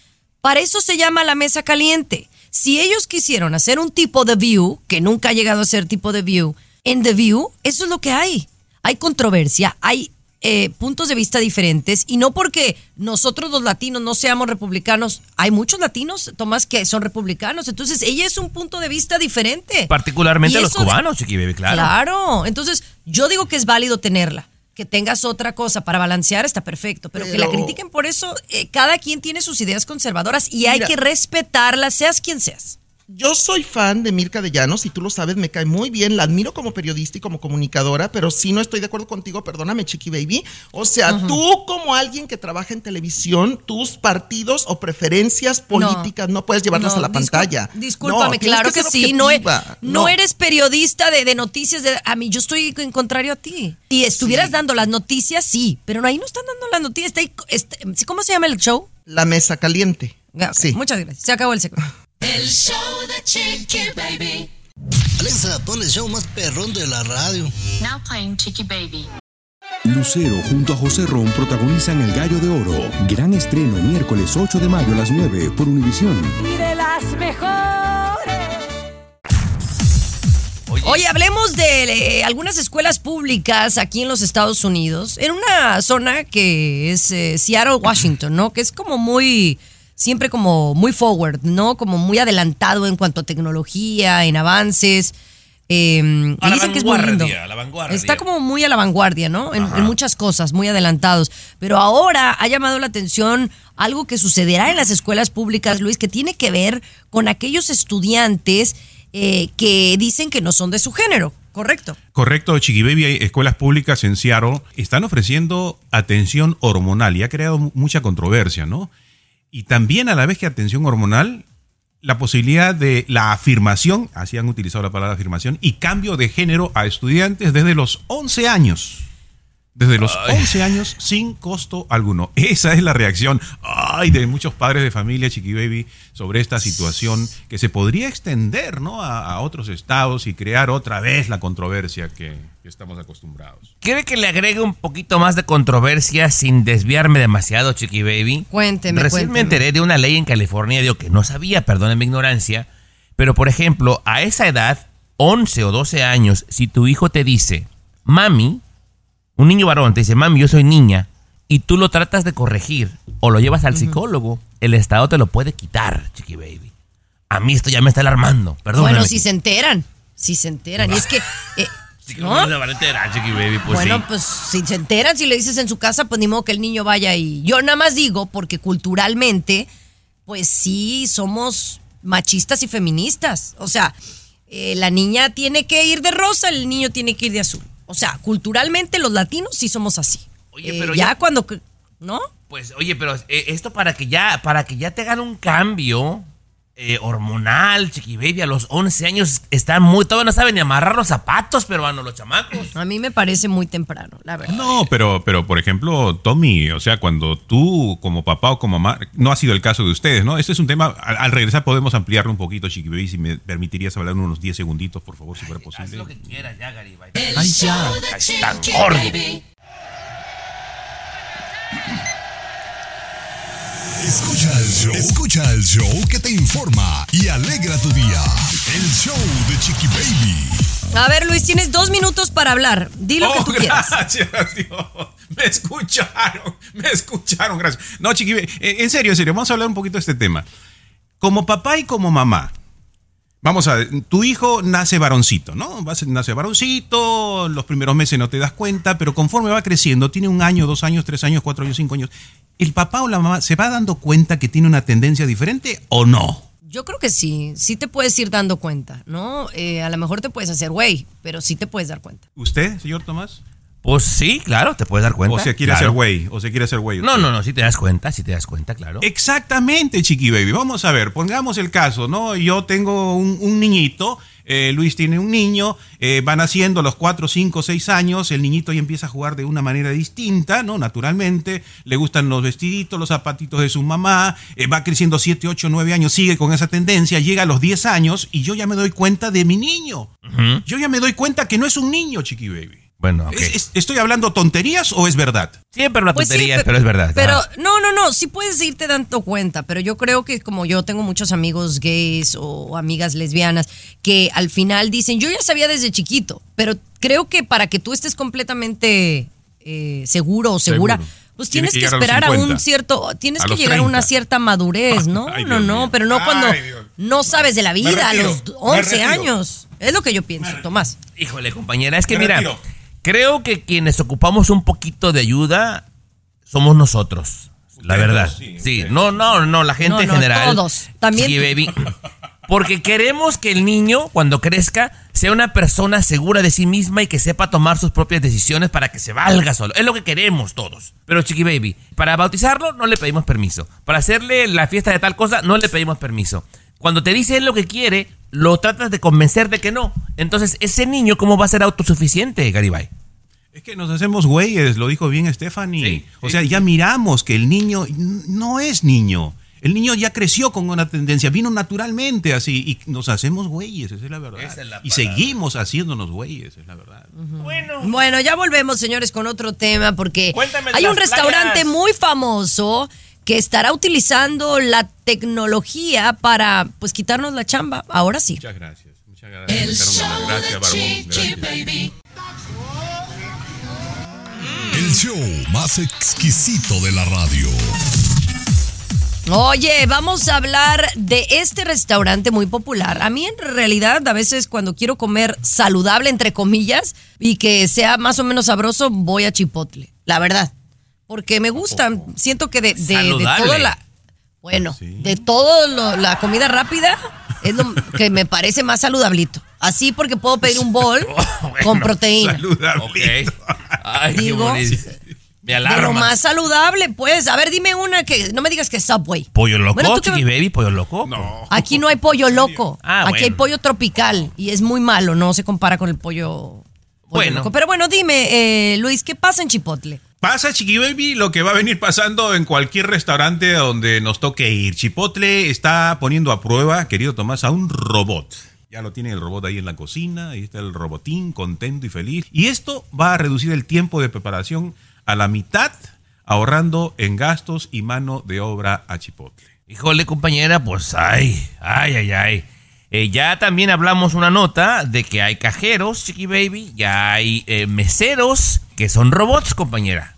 Para eso se llama la mesa caliente. Si ellos quisieron hacer un tipo de view, que nunca ha llegado a ser tipo de view, en The View, eso es lo que hay. Hay controversia, hay eh, puntos de vista diferentes y no porque nosotros los latinos no seamos republicanos, hay muchos latinos, Tomás, que son republicanos. Entonces, ella es un punto de vista diferente. Particularmente Y los eso cubanos, Chiqui Baby, claro. Claro. Entonces, yo digo que es válido tenerla. Que tengas otra cosa para balancear está perfecto, pero, que la critiquen por eso, eh, cada quien tiene sus ideas conservadoras y hay que respetarlas, seas quien seas. Yo soy fan de Mirka de Llanos y tú lo sabes, me cae muy bien, la admiro como periodista y como comunicadora, pero si no estoy de acuerdo contigo, perdóname, Chiqui Baby. O sea, tú como alguien que trabaja en televisión, tus partidos o preferencias políticas no, puedes llevarlas No, a la pantalla. Discúlpame, No, claro que, sí. No, e- objetiva. no eres periodista de, de noticias. De, a mí, yo estoy en contrario a ti. Si estuvieras dando las noticias, sí, pero ahí no están dando las noticias. Está ahí- está- ¿Cómo se llama el show? La mesa caliente. Ah, Sí. Muchas gracias. Se acabó el segmento. El show de Chiqui Baby. Alexa, pon el show más perrón de la radio. Now playing Chiqui Baby. Lucero junto a José Ron protagonizan El Gallo de Oro. Gran estreno miércoles 8 de mayo a las 9 por Univisión. Y de las mejores. Oye, hablemos de eh, algunas escuelas públicas aquí en los Estados Unidos, en una zona que es eh, Seattle, Washington, ¿no? Que es como muy, siempre como muy forward, ¿no? Como muy adelantado en cuanto a tecnología, en avances. Eh, A y la dicen que es muy lindo. vanguardia, a la vanguardia. Está como muy a la vanguardia, ¿no? En, muchas cosas, muy adelantados. Pero ahora ha llamado la atención algo que sucederá en las escuelas públicas, Luis, que tiene que ver con aquellos estudiantes eh, que dicen que no son de su género, ¿correcto? Correcto, Chiqui Baby, hay escuelas públicas en Seattle están ofreciendo atención hormonal y ha creado mu- mucha controversia, ¿no? Y también a la vez que atención hormonal, la posibilidad de la afirmación, así han utilizado la palabra afirmación, y cambio de género a estudiantes desde los 11 años. Desde los 11 años sin costo alguno. Esa es la reacción ay, de muchos padres de familia, Chiqui Baby, sobre esta situación que se podría extender ¿no? a, a otros estados y crear otra vez la controversia que, que estamos acostumbrados. ¿Quiere que le agregue un poquito más de controversia sin desviarme demasiado, Chiqui Baby? Cuénteme, Recién me cuénteme. enteré de una ley en California, digo que no sabía, perdonen mi ignorancia, pero por ejemplo, a esa edad, 11 o 12 años, si tu hijo te dice, mami, un niño varón te dice, mami, yo soy niña, y tú lo tratas de corregir o lo llevas al psicólogo, el Estado te lo puede quitar, Chiqui Baby. A mí esto ya me está alarmando, perdón. bueno, si se enteran, si se enteran. Y es que... <laughs> eh, ¿no? Chiqui Baby, pues bueno, sí. pues si se enteran, si le dices en su casa, pues ni modo que el niño vaya ahí. Yo nada más digo, porque culturalmente, pues sí, somos machistas y feministas. O sea, eh, la niña tiene que ir de rosa, el niño tiene que ir de azul. O sea, culturalmente los latinos sí somos así. Oye, Eh, pero ya, ya- cuando, ¿no? Pues, oye, pero eh, esto para que ya, para que ya te hagan un cambio eh, hormonal, chiqui baby, a los 11 años están muy, todavía no saben ni amarrar los zapatos, peruanos, los chamacos. A mí me parece muy temprano, la verdad. No, pero, pero por ejemplo, Tommy, o sea, cuando tú como papá o como mamá, no ha sido el caso de ustedes, ¿no? Este es un tema, al, al regresar podemos ampliarlo un poquito, Chiqui Baby, si me permitirías hablar unos 10 segunditos, por favor, si fuera Haz posible. lo que quieras ya, Garibay. El Ay, ya. tan gordo. Escucha el show. Escucha el show que te informa y alegra tu día. El show de Chiqui Baby. A ver, Luis, tienes dos minutos para hablar. Di lo que Oh, tú quieras. <laughs> gracias, Dios. Me escucharon, me escucharon, gracias. No, Chiqui, Baby, eh, en serio, en serio, vamos a hablar un poquito de este tema. Como papá y como mamá, Vamos a ver, tu hijo nace varoncito, ¿no? Nace varoncito, los primeros meses no te das cuenta, pero conforme va creciendo, tiene un año, dos años, tres años, cuatro años, cinco años, ¿el papá o la mamá se va dando cuenta que tiene una tendencia diferente o no? Yo creo que sí, sí te puedes ir dando cuenta, ¿no? Eh, a lo mejor te puedes hacer güey, pero sí te puedes dar cuenta. ¿Usted, señor Tomás? Pues sí, claro, te puedes dar cuenta. ¿O se quiere claro. hacer güey? ¿O se quiere hacer güey? No, no, no, si te das cuenta, si te das cuenta, claro. Exactamente, Chiqui Baby. Vamos a ver, pongamos el caso, ¿no? Yo tengo un, un niñito, eh, Luis tiene un niño, eh, van haciendo los 4, 5, 6 años, el niñito ya empieza a jugar de una manera distinta, ¿no? Naturalmente, le gustan los vestiditos, los zapatitos de su mamá, eh, va creciendo 7, 8, 9 años, sigue con esa tendencia, llega a los 10 años y yo ya me doy cuenta de mi niño. Yo ya me doy cuenta que no es un niño, Chiqui Baby. Bueno, ok. ¿Es- es- ¿Estoy hablando tonterías o es verdad? Siempre una Pues sí, tontería, pe- pero es verdad. Pero no, no, no, sí puedes irte dando cuenta, pero yo creo que como yo tengo muchos amigos gays o amigas lesbianas que al final dicen, yo ya sabía desde chiquito, pero creo que para que tú estés completamente eh, seguro o segura, Seguro. pues Tiene tienes que a esperar a, 50. un cierto, tienes A que llegar a una 30. cierta madurez, <laughs> ¿no? Ay, no, no, mío. pero no cuando Ay, no sabes de la vida a los me 11 retiro. años. Es lo que yo pienso, Tomás. Híjole, compañera, es que Me mira, retiro. Creo que quienes ocupamos un poquito de ayuda somos nosotros. La verdad. sí, no, no, no, la gente No, en no, general. todos. También Sí, baby. Porque queremos que el niño, cuando crezca, sea una persona segura de sí misma y que sepa tomar sus propias decisiones para que se valga solo. Es lo que queremos todos. Pero Chiqui Baby, para bautizarlo no le pedimos permiso. Para hacerle la fiesta de tal cosa no le pedimos permiso. Cuando te dice él lo que quiere, lo tratas de convencer de que no. Entonces, ese niño, ¿cómo va a ser autosuficiente, Garibay? Es que nos hacemos güeyes, lo dijo bien Stephanie. Sí, o sí, sea, sí. ya miramos que el niño no es niño. El niño ya creció con una tendencia, vino naturalmente así y nos hacemos güeyes, esa es la verdad. Esa es la y seguimos haciéndonos güeyes, es la verdad. Bueno. Bueno, ya volvemos, señores, con otro tema, porque Cuéntame hay un restaurante playas. muy famoso que estará utilizando la tecnología para, pues, quitarnos la chamba. Ahora sí. Muchas gracias. Muchas gracias. El Gracias, Barbón. Baby. El show más exquisito de la radio. Oye, vamos a hablar de este restaurante muy popular. A mí en realidad a veces cuando quiero comer saludable, entre comillas, y que sea más o menos sabroso, voy a Chipotle, la verdad. Porque me gustan, siento que de, de, de todo la... Bueno, de todo lo- la comida rápida es lo que me parece más saludablito. Así porque puedo pedir un bol <laughs> con proteína. Saludable. Ay, qué Digo, bonito. Me De lo alarma. más saludable, pues. A ver, dime una que no me digas que es Subway. ¿Pollo loco, Bueno, ¿tú qué- Baby? ¿Pollo loco? No. Aquí no hay pollo loco. Ah, Aquí bueno. hay pollo tropical y es muy malo, no se compara con el pollo, pollo Bueno. loco. Pero bueno, dime, eh, Luis, ¿qué pasa en Chipotle? Pasa, Chiqui Baby, lo que va a venir pasando en cualquier restaurante donde nos toque ir. Chipotle está poniendo a prueba, querido Tomás, a un robot. Ya lo tiene el robot ahí en la cocina, ahí está el robotín, contento y feliz. Y esto va a reducir el tiempo de preparación a la mitad, ahorrando en gastos y mano de obra a Chipotle. Híjole, compañera, pues ay, ay, ay, ay. Eh, ya también hablamos una nota de que hay cajeros, Chiqui Baby, ya hay eh, meseros que son robots, compañera.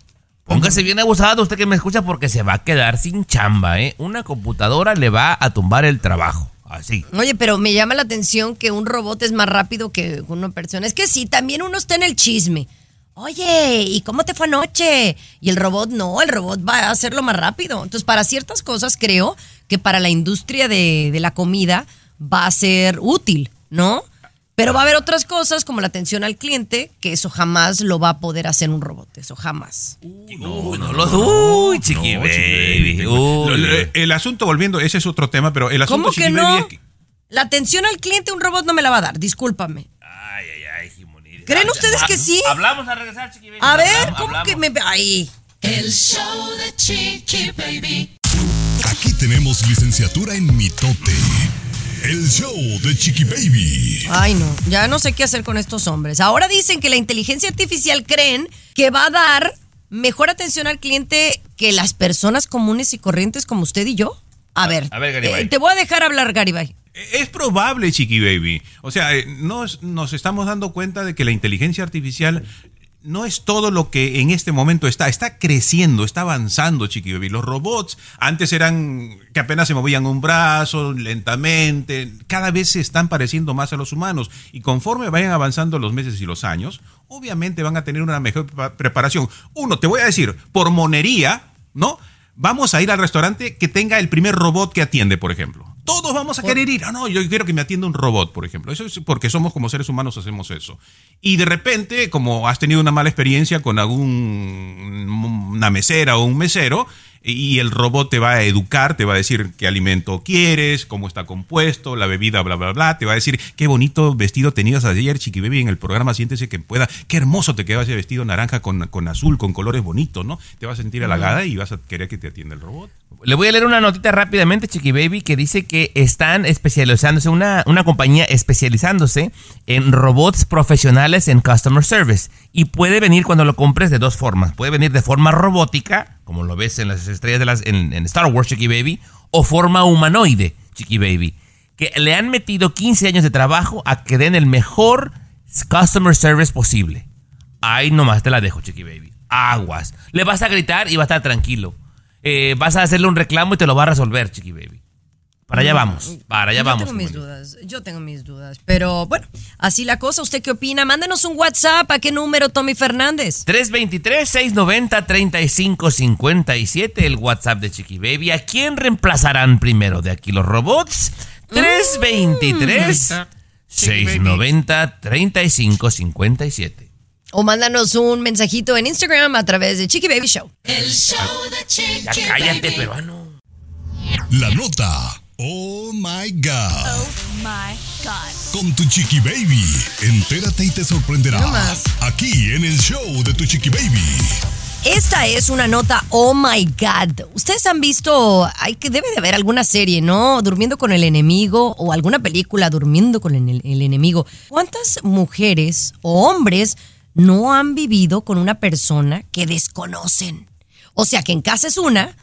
Póngase bien abusado usted que me escucha porque se va a quedar sin chamba, ¿eh? Una computadora le va a tumbar el trabajo. Así. Oye, pero me llama la atención que un robot es más rápido que una persona. Es que sí, también uno está en el chisme. Oye, ¿y cómo te fue anoche? Y el robot no, el robot va a hacerlo más rápido. Entonces, para ciertas cosas creo que para la industria de, de la comida va a ser útil, ¿no? Pero va a haber otras cosas como la atención al cliente, que eso jamás lo va a poder hacer un robot, eso jamás. No, no lo Uy, Chiqui No, Baby. Uy. El asunto, volviendo, ese es otro tema, pero el asunto, ¿Cómo que Chiqui Baby, no? es que- La atención al cliente un robot no me la va a dar, discúlpame. Ay, ay, ay, Jimonidis. ¿Creen ustedes que sí? Hablamos a regresar, Chiqui Baby. A ver, Hablamos, ¿cómo hablamos. que me... Ahí. El show de Chiqui Baby. Aquí tenemos licenciatura en mitote. El show de Chiqui Baby. Ay, no, ya no sé qué hacer con estos hombres. Ahora dicen que la inteligencia artificial creen que va a dar mejor atención al cliente que las personas comunes y corrientes como usted y yo. A ver, a ver, Garibay. eh, te voy a dejar hablar, Garibay. Es probable, Chiqui Baby. O sea, eh, nos, nos estamos dando cuenta de que la inteligencia artificial no es todo lo que en este momento está. Está creciendo, está avanzando, Chiqui. Los robots antes eran que apenas se movían un brazo, lentamente. Cada vez se están pareciendo más a los humanos. Y conforme vayan avanzando los meses y los años, obviamente van a tener una mejor prepa- preparación. Uno, te voy a decir, por monería, ¿no? Vamos a ir al restaurante que tenga el primer robot que atiende, por ejemplo. Todos vamos a querer ir. Ah, no, yo quiero que me atienda un robot, por ejemplo. Eso es porque somos como seres humanos hacemos eso. Y de repente, como has tenido una mala experiencia con algún una mesera o un mesero, y el robot te va a educar, te va a decir qué alimento quieres, cómo está compuesto, la bebida, bla, bla, bla. Te va a decir qué bonito vestido tenías ayer, Chiqui Baby, en el programa Siéntese que pueda. Qué hermoso te quedó ese vestido naranja con, con azul, con colores bonitos, ¿no? Te vas a sentir halagada y vas a querer que te atienda el robot. Le voy a leer una notita rápidamente, Chiqui Baby, que dice que están especializándose, una, una compañía especializándose en robots profesionales en customer service. Y puede venir cuando lo compres de dos formas. Puede venir de forma robótica, como lo ves en las estrellas de las, en, Star Wars, Chiqui Baby, o forma humanoide, Chiqui Baby. Que le han metido 15 años de trabajo a que den el mejor customer service posible. Ahí nomás te la dejo, Chiqui Baby. Aguas. Le vas a gritar y va a estar tranquilo. Eh, vas a hacerle un reclamo y te lo va a resolver, Chiqui Baby. Para allá vamos. Para allá yo vamos. tengo mis dudas, yo tengo mis dudas. Pero bueno, así la cosa. ¿Usted qué opina? Mándenos un WhatsApp. ¿A qué número, Tommy Fernández? 323-690-3557, el WhatsApp de Chiqui Baby. ¿A quién reemplazarán primero de aquí los robots? 323-690-3557. O mándanos un mensajito en Instagram a través de Chiqui Baby Show. El show de Chiqui Ya cállate, Baby. peruano. La nota. Oh my God. Oh my God. Con tu Chiqui Baby. Entérate y te sorprenderá. No más. Aquí en el show de tu Chiqui Baby. Esta es una nota, oh my God. Ustedes han visto, hay que debe de haber alguna serie, ¿no? Durmiendo con el enemigo o alguna película durmiendo con el, el enemigo. ¿Cuántas mujeres o hombres no han vivido con una persona que desconocen? O sea, que en casa es una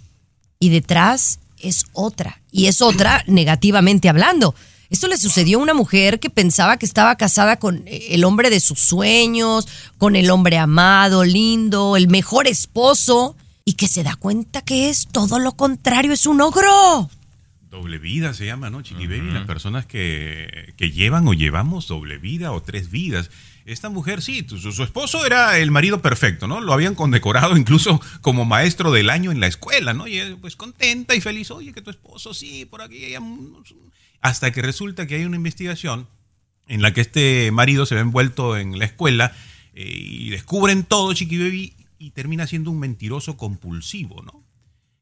y detrás es otra. Y es otra negativamente hablando. Esto le sucedió a una mujer que pensaba que estaba casada con el hombre de sus sueños, con el hombre amado, lindo, el mejor esposo, y que se da cuenta que es todo lo contrario, es un ogro. Doble vida se llama, ¿no, Chiqui Baby? Las personas que, que llevan o llevamos doble vida o tres vidas. Esta mujer, sí, su, esposo era el marido perfecto, ¿no? Lo habían condecorado incluso como maestro del año en la escuela, ¿no? Y pues contenta y feliz, oye, que tu esposo, sí, por aquí, ella, hasta que resulta que hay una investigación en la que este marido se ve envuelto en la escuela eh, y descubren todo, Chiqui Baby, y termina siendo un mentiroso compulsivo, ¿no?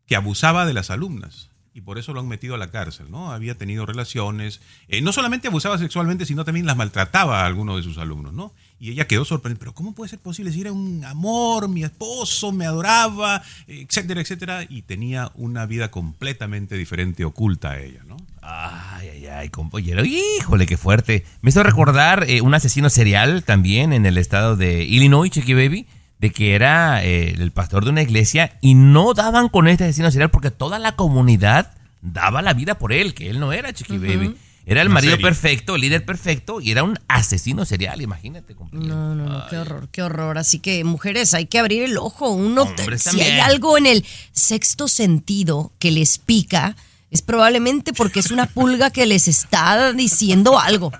Que abusaba de las alumnas y por eso lo han metido a la cárcel, ¿no? Había tenido relaciones, eh, no solamente abusaba sexualmente, sino también las maltrataba a algunos de sus alumnos, ¿no? Y ella quedó sorprendida, pero ¿cómo puede ser posible si era un amor, mi esposo me adoraba, etcétera, etcétera? Y tenía una vida completamente diferente, oculta a ella, ¿no? Ay, ay, ay, compañero. Híjole, qué fuerte. Me hizo recordar eh, un asesino serial también en el estado de Illinois, Chiqui Baby, de que era eh, el pastor de una iglesia y no daban con este asesino serial porque toda la comunidad daba la vida por él, que él no era Chiqui. Baby. Era el marido perfecto, el líder perfecto y era un asesino serial, imagínate. compañero. No, no, no, qué horror, qué horror. Así que, mujeres, hay que abrir el ojo. Uno, si también. hay algo en el sexto sentido que les pica, es probablemente porque es una pulga que les está diciendo algo.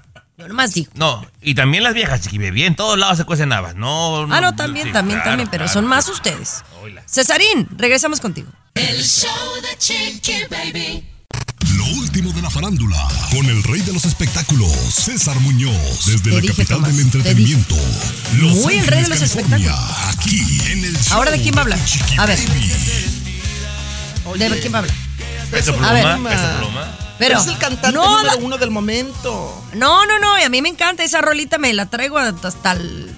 Yo nomás digo. No, y también las viejas, Chiqui Baby, en todos lados se cuecen habas. No, Ah, no, también, sí, también, claro, también, pero claro, son más claro. ustedes. Cesarín, regresamos contigo. El show de Chiqui Baby. Lo último de la farándula, con el rey de los espectáculos, César Muñoz, desde Te la dije, capital Tomás, del te entretenimiento. Los Muy el rey de los California, Aquí en el show ¿Ahora de quién va a hablar? Chiqui A ver. Baby. ¿De quién va a hablar? Peso A ver. Pluma. Peso Pero, Pero es el cantante no, número uno del momento. No, no, no, y a mí me encanta esa rolita, me la traigo hasta el-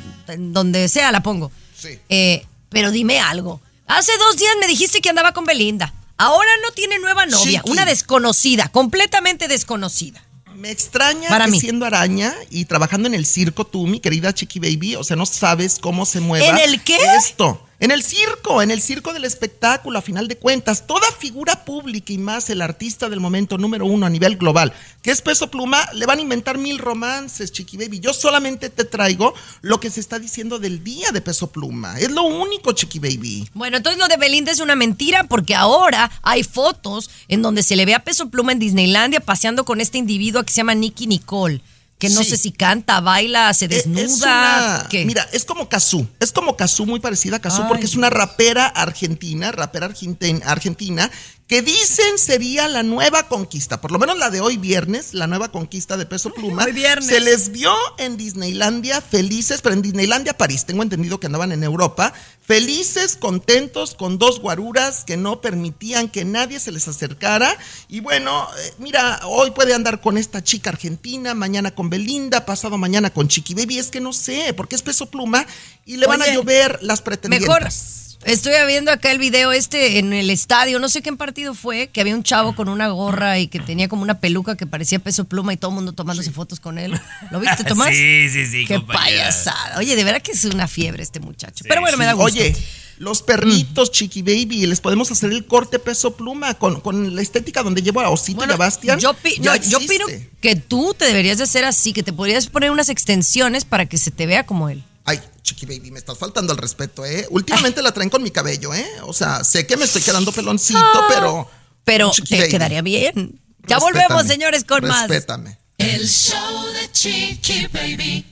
donde sea la pongo. Sí. Eh, pero dime algo. Hace dos días me dijiste que andaba con Belinda. Ahora no tiene nueva novia, Chiqui. una desconocida, completamente desconocida. Me extraña Para que mí. siendo araña y trabajando en el circo tú, mi querida Chiqui Baby, o sea, no sabes cómo se mueva. ¿En el qué? Esto. En el circo, en el circo del espectáculo, a final de cuentas, toda figura pública y más el artista del momento número uno a nivel global, que es Peso Pluma, le van a inventar mil romances, Chiqui Baby. Yo solamente te traigo lo que se está diciendo del día de Peso Pluma. Es lo único, Chiqui Baby. Bueno, entonces lo de Belinda es una mentira porque ahora hay fotos en donde se le ve a Peso Pluma en Disneylandia paseando con este individuo que se llama Nicky Nicole, que no Sí. sé si canta, baila, se Es desnuda. una- ¿qué? Mira, es como Kazú. Es como Kazú, muy parecida a Kazú, Ay, porque es una rapera argentina, rapera argentin- argentina, que dicen sería la nueva conquista. Por lo menos la de hoy viernes, la nueva conquista de Peso Pluma. Hoy viernes. Se les vio en Disneylandia felices, pero en Disneylandia París. Tengo entendido que andaban en Europa. Felices, contentos, con dos guaruras que no permitían que nadie se les acercara. Y bueno, eh, mira, hoy puede andar con esta chica argentina, mañana con Belinda, pasado mañana con Chiqui Baby. Es que no sé, porque es peso pluma y le van a llover las pretendientes. Mejor. Estoy viendo acá el video este en el estadio, no sé qué partido fue, que había un chavo con una gorra y que tenía como una peluca que parecía peso pluma y todo el mundo tomándose fotos con él. ¿Lo viste, <laughs> Tomás? Sí, sí, sí, Qué compañera. payasada. Oye, de verdad que es una fiebre este muchacho. Pero bueno, me da Sí, gusto. Oye, los perritos, Chiqui Baby, les podemos hacer el corte peso pluma con, con la estética donde llevo a Osito y a Bastian. Yo, pi- yo opino que tú te deberías de hacer así, que te podrías poner unas extensiones para que se te vea como él. Ay, Chiqui Baby, me estás faltando al respeto, ¿eh? Últimamente la traen con mi cabello, ¿eh? O sea, sé que me estoy quedando peloncito, Ah, pero. Pero te Baby, quedaría bien. Ya respétame, volvemos, señores, con más. Respétame. El show de Chiqui Baby.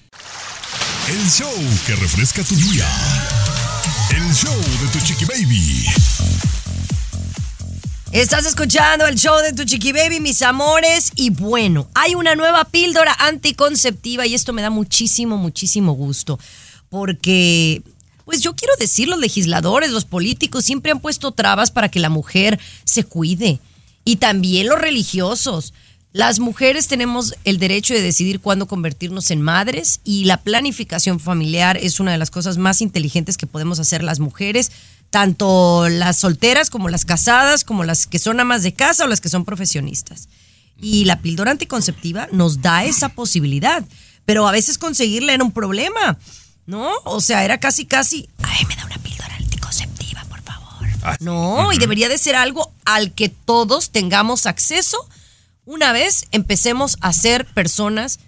El show que refresca tu día. El show de tu chiqui baby. Estás escuchando el show de tu chiqui baby, mis amores. Y bueno, hay una nueva píldora anticonceptiva y esto me da muchísimo, muchísimo gusto. Porque, pues yo quiero decir, los legisladores, los políticos siempre han puesto trabas para que la mujer se cuide. Y también los religiosos. Las mujeres tenemos el derecho de decidir cuándo convertirnos en madres y la planificación familiar es una de las cosas más inteligentes que podemos hacer las mujeres. tanto las solteras como las casadas, como las que son amas de casa o las que son profesionistas. Y la píldora anticonceptiva nos da esa posibilidad, pero a veces conseguirla era un problema, ¿no? O sea, era casi, casi, ay, me da una píldora anticonceptiva, por favor. No, y debería de ser algo al que todos tengamos acceso una vez empecemos a ser personas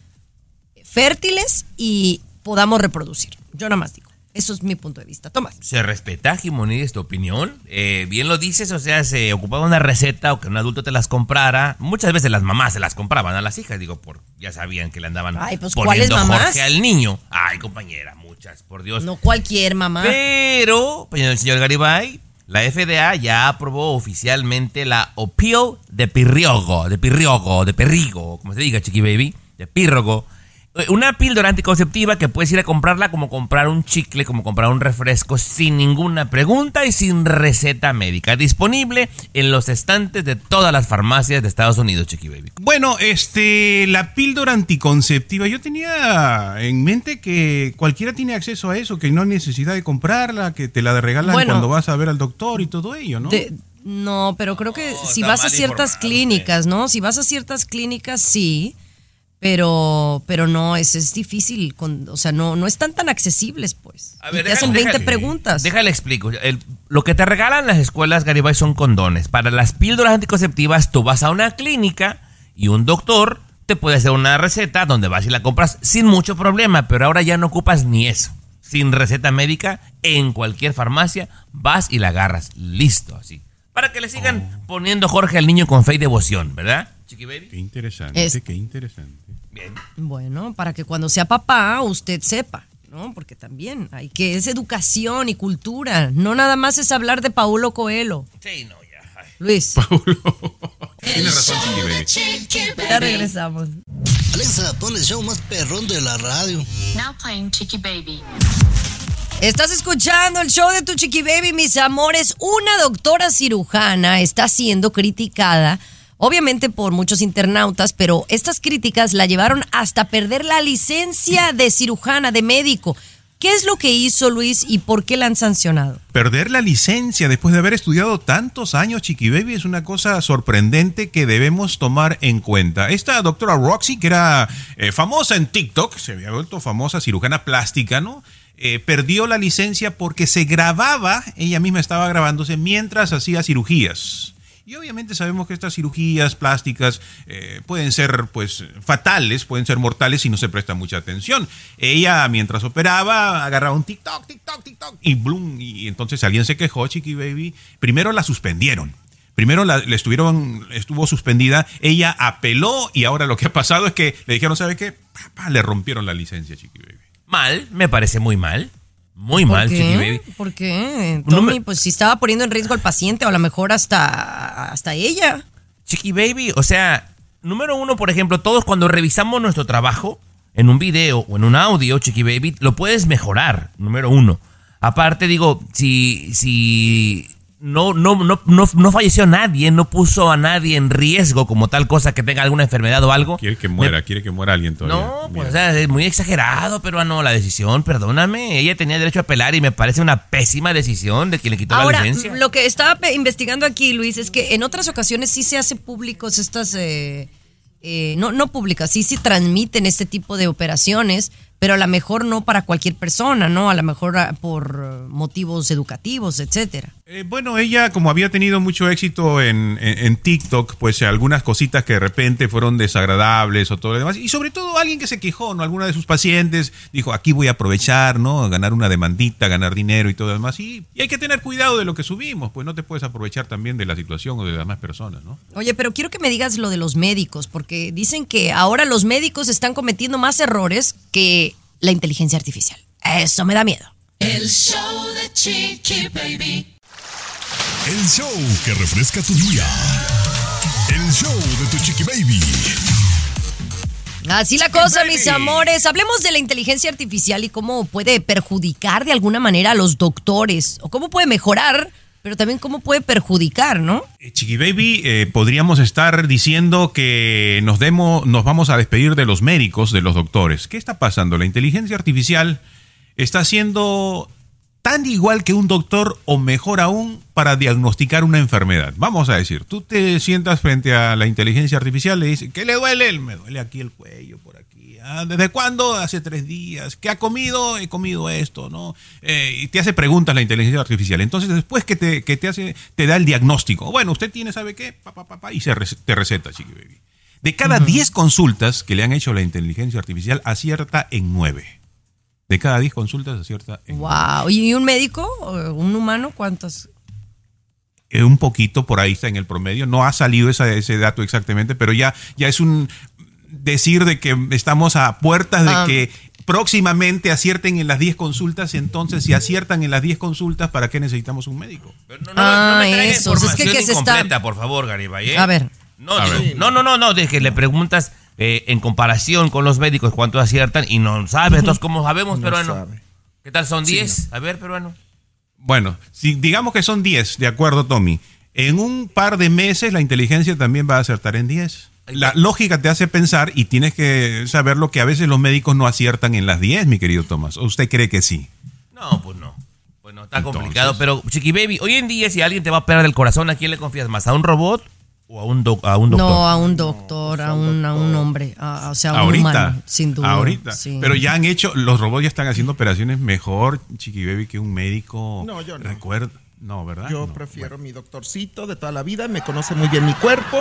fértiles y podamos reproducir. Yo nada más digo. Eso es mi punto de vista. Tomás. Se respeta, Jimonides, tu opinión. Eh, bien lo dices, o sea, se ocupaba una receta o que un adulto te las comprara. Muchas veces las mamás se las compraban a las hijas, digo, por ya sabían que le andaban Ay, pues, ¿cuáles poniendo mamás? Jorge al niño. Ay, compañera, muchas, por Dios. No cualquier mamá. Pero, el señor Garibay, la FDA ya aprobó oficialmente la opio de pirriogo, de pirriogo, de perrigo, como se diga, chiqui baby, de pírrogo. Eh, Una píldora anticonceptiva que puedes ir a comprarla como comprar un chicle, como comprar un refresco sin ninguna pregunta y sin receta médica. Disponible en los estantes de todas las farmacias de Estados Unidos, chiqui baby. Bueno, este, la píldora anticonceptiva, yo tenía en mente que cualquiera tiene acceso a eso, que no hay necesidad de comprarla, que te la regalan Bueno. cuando vas a ver al doctor y todo ello, ¿no? De- no, pero creo que si vas a ciertas clínicas, ¿no? Si vas a ciertas clínicas, sí. Pero, pero no, es, es difícil. con- o sea, no, no están tan accesibles, pues. A Y ver, hacen déjale- 20 déjale- preguntas. Déjale explico. El- lo que te regalan las escuelas Garibay son condones. Para las píldoras anticonceptivas, tú vas a una clínica y un doctor te puede hacer una receta donde vas y la compras sin mucho problema, pero ahora ya no ocupas ni eso. Sin receta médica, en cualquier farmacia, vas y la agarras. Listo, así. Para que le sigan poniendo Jorge al niño con fe y devoción, ¿verdad? Chiqui baby. Qué interesante, Es- qué interesante. Bueno, para que cuando sea papá usted sepa, ¿no? Porque también hay que, es educación y cultura. No nada más es hablar de Paulo Coelho. Sí, no, ya. Luis. <laughs> Tiene razón, Chiqui Baby. Ya regresamos. Alexa, pon el show más perrón de la radio. Now playing Chicky Baby. Estás escuchando el show de tu chiqui baby, mis amores. Una doctora cirujana está siendo criticada, obviamente por muchos internautas, pero estas críticas la llevaron hasta perder la licencia de cirujana, de médico. ¿Qué es lo que hizo Luis y por qué la han sancionado? Perder la licencia después de haber estudiado tantos años, Chiqui Baby, es una cosa sorprendente que debemos tomar en cuenta. Esta doctora Roxy, que era eh, famosa en TikTok, se había vuelto famosa cirujana plástica, ¿no? Eh, perdió la licencia porque se grababa, ella misma estaba grabándose mientras hacía cirugías. Y obviamente sabemos que estas cirugías plásticas eh, pueden ser pues fatales, pueden ser mortales si no se presta mucha atención. Ella mientras operaba agarraba un TikTok, TikTok, TikTok y bloom y entonces alguien se quejó, Chiqui Baby. Primero la suspendieron. Primero la, estuvieron, estuvo suspendida, ella apeló y ahora lo que ha pasado es que le dijeron, ¿sabe qué? Le rompieron la licencia, Chiqui Baby. Mal, me parece muy mal. Muy ¿Por mal, qué? Chiqui Baby. ¿Por qué? No Tommy, me- pues si estaba poniendo en riesgo al paciente o a lo mejor hasta, hasta ella. Chiqui Baby, o sea, número uno, por ejemplo, todos cuando revisamos nuestro trabajo en un video o en un audio, Chiqui Baby, lo puedes mejorar, número uno. Aparte, digo, si, si no, no, no, no, no falleció nadie, no puso a nadie en riesgo como tal cosa que tenga alguna enfermedad o algo. Quiere que muera, quiere que muera alguien todavía. No, pues, o sea, es muy exagerado, pero no, la decisión, perdóname, ella tenía derecho a apelar y me parece una pésima decisión de quien le quitó la licencia. lo que estaba investigando aquí, Luis, es que en otras ocasiones sí se hacen públicos estas, eh, eh, no, no públicas, sí se transmiten este tipo de operaciones, pero a lo mejor no para cualquier persona, ¿no? A lo mejor ah, por eh, motivos educativos, etcétera. Eh, bueno, ella como había tenido mucho éxito en, en- en TikTok, pues eh, algunas cositas que de repente fueron desagradables o todo lo demás. Y sobre todo alguien que se quejó, ¿no? Alguna de sus pacientes dijo, aquí voy a aprovechar, ¿no? Ganar una demandita, ganar dinero y todo lo demás. Y, y hay que tener cuidado de lo que subimos, pues no te puedes aprovechar también de la situación o de las demás personas, ¿no? Oye, pero quiero que me digas lo de los médicos, porque dicen que ahora los médicos están cometiendo más errores que la inteligencia artificial. Eso me da miedo. El show de Chiqui Baby. El show que refresca tu día. El show de tu chiqui baby. Así la cosa, mis amores. Hablemos de la inteligencia artificial y cómo puede perjudicar de alguna manera a los doctores, o cómo puede mejorar, pero también cómo puede perjudicar, ¿no? Eh, Chiqui Baby, eh, podríamos estar diciendo que nos, demos, nos vamos a despedir de los médicos, de los doctores. ¿Qué está pasando? La inteligencia artificial está haciendo tan igual que un doctor o mejor aún para diagnosticar una enfermedad. Vamos a decir, tú te sientas frente a la inteligencia artificial y le dices, ¿qué le duele? Me duele aquí el cuello, por aquí. Ah, ¿Desde cuándo? Hace tres días. ¿Qué ha comido? He comido esto, ¿no? Eh, y te hace preguntas la inteligencia artificial. Entonces, después que te, que te hace, te da el diagnóstico. Bueno, usted tiene, ¿sabe qué? Pa, pa, pa, y se te receta, chiqui baby. De cada 10 consultas que le han hecho la inteligencia artificial, acierta en 9. De cada 10 consultas acierta en Wow. ¿Y un médico? ¿Un humano? ¿Cuántos? eh, un poquito por ahí está en el promedio. No ha salido esa- ese dato exactamente, pero ya, ya es un decir de que estamos a puertas de Ah. que próximamente acierten en las 10 consultas. Entonces, si aciertan en las 10 consultas, ¿para qué necesitamos un médico? ah, me traiga eso. Es que, que se está. por favor, Garibay. ¿eh? A ver. No, A ver. no, no, no, no, de que le preguntas eh, en comparación con los médicos cuánto aciertan y no sabes. Entonces, ¿cómo sabemos, No peruano? sabe. ¿Qué tal son 10? A ver, peruano. Bueno, si digamos que son 10, de acuerdo, Tommy. En un par de meses la inteligencia también va a acertar en 10. La lógica te hace pensar y tienes que saber lo que a veces los médicos no aciertan en las 10, mi querido Tomás. ¿O usted cree que sí? No, pues no. Pues no, está complicado. Pero, Chiqui Baby, hoy en día, si alguien te va a operar el corazón, ¿a quién le confías más? ¿A un robot o a un, doc- a un doctor? No, a un doctor, a, un, a un hombre, a- o sea, a un ahorita, humano, sin duda. ahorita. sí. Pero ya han hecho, los robots ya están haciendo operaciones mejor, Chiqui Baby, que un médico. No, yo no. Recuerda, no, ¿verdad? Yo No. prefiero mi doctorcito de toda la vida, me conoce muy bien mi cuerpo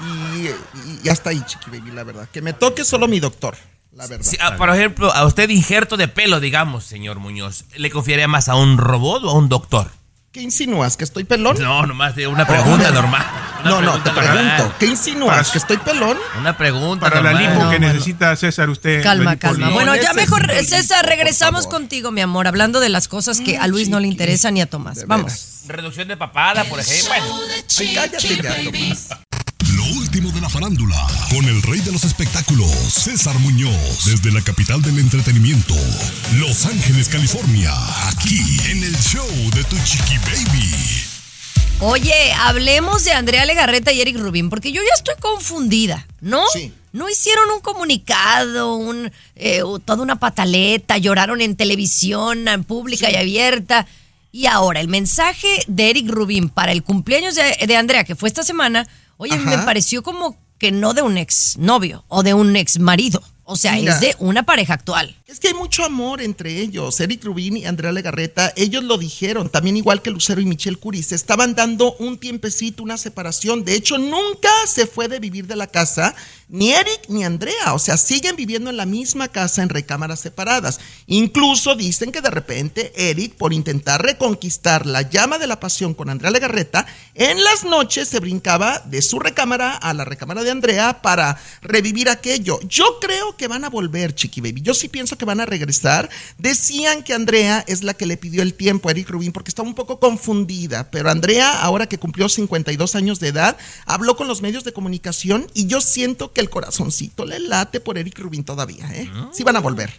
y, y- y hasta ahí, chiqui baby, la verdad. Que me toque solo mi doctor, la verdad. Sí, ah, por ejemplo, a usted injerto de pelo, digamos, señor Muñoz, ¿le confiaría más a un robot o a un doctor? ¿Qué insinúas? ¿Que estoy pelón? No, nomás de una pregunta normal. Una no, no, te pregunto. ¿Qué insinúas? ¿Que estoy pelón? Una pregunta Para la lipo que bueno. necesita César, usted. Calma, calma. no Bueno, ya mejor, César, regresamos contigo, mi amor, hablando de las cosas que a Luis no le interesan ni a Tomás. Vamos. Reducción de papada, por ejemplo. Bueno, Ay, cállate ya, Tomás. Farándula, con el rey de los espectáculos, César Muñoz, desde la capital del entretenimiento, Los Ángeles, California, aquí en el show de Tu Chiqui Baby. Oye, hablemos de Andrea Legarreta y Eric Rubin, porque yo ya estoy confundida, ¿no? Sí. No hicieron un comunicado, un, eh, toda una pataleta, lloraron en televisión, en pública y abierta. Y ahora, el mensaje de Eric Rubin para el cumpleaños de, de Andrea, que fue esta semana, oye, Ajá. me pareció como que no de un ex novio o de un ex marido. O sea, Mira. es de una pareja actual. Es que hay mucho amor entre ellos. Eric Rubin y Andrea Legarreta, ellos lo dijeron, también igual que Lucero y Michelle Curie, se estaban dando un tiempecito, una separación. De hecho, nunca se fue de vivir de la casa, ni Eric ni Andrea. O sea, siguen viviendo en la misma casa en recámaras separadas. Incluso dicen que de repente Eric, por intentar reconquistar la llama de la pasión con Andrea Legarreta, en las noches se brincaba de su recámara a la recámara de Andrea para revivir aquello. Yo creo que van a volver, Chiqui Baby. Yo sí pienso que van a regresar. Decían que Andrea es la que le pidió el tiempo a Eric Rubin porque estaba un poco confundida, pero Andrea, ahora que cumplió 52 años de edad, habló con los medios de comunicación y yo siento que el corazoncito le late por Eric Rubin todavía, ¿eh? Sí van a volver.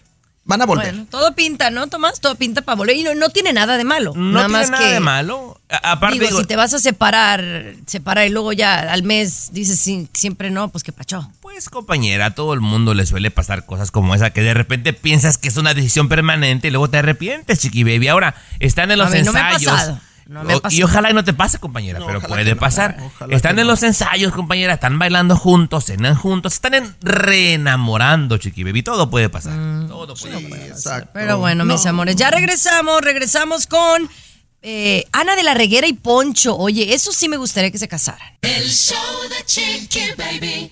Van a volver. Bueno, todo pinta, ¿no, Tomás? Todo pinta para volver. Y no, no tiene nada de malo. no nada tiene más nada que de malo. A- Aparte, Digo, digo, si te vas a separar, separar y luego ya al mes dices sí, siempre no, pues qué pacho. pues compañera, a todo el mundo le suele pasar cosas como esa, que de repente piensas que es una decisión permanente y luego te arrepientes, chiqui baby. Ahora, están en los A mí no me ha ensayos. pasado, no me ha O- y ojalá y no te pase, compañera, No, pero puede no, pasar. están en no. los ensayos, compañera, están bailando juntos, cenan juntos, están en reenamorando, chiqui baby. Todo puede pasar. Mm, Todo puede pasar. Exacto. Pero bueno, mis amores, ya regresamos, regresamos con eh, Ana de la Reguera y Poncho. Oye, eso sí me gustaría que se casaran. El show de Chiqui Baby.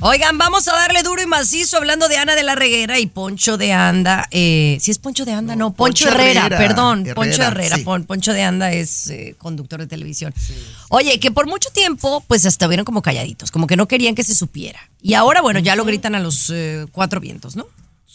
Oigan, vamos a darle duro y macizo hablando de Ana de la Reguera y Poncho de Anda. Eh, ¿Sí es Poncho de Anda? No, Poncho, Poncho Herrera, Herrera. perdón. Herrera, Poncho Herrera. sí. Pon- Poncho de Anda es eh, conductor de televisión. Oye, que por mucho tiempo, pues estuvieron como calladitos, como que no querían que se supiera. Y ahora, bueno, ya lo gritan a los eh, cuatro vientos, ¿no?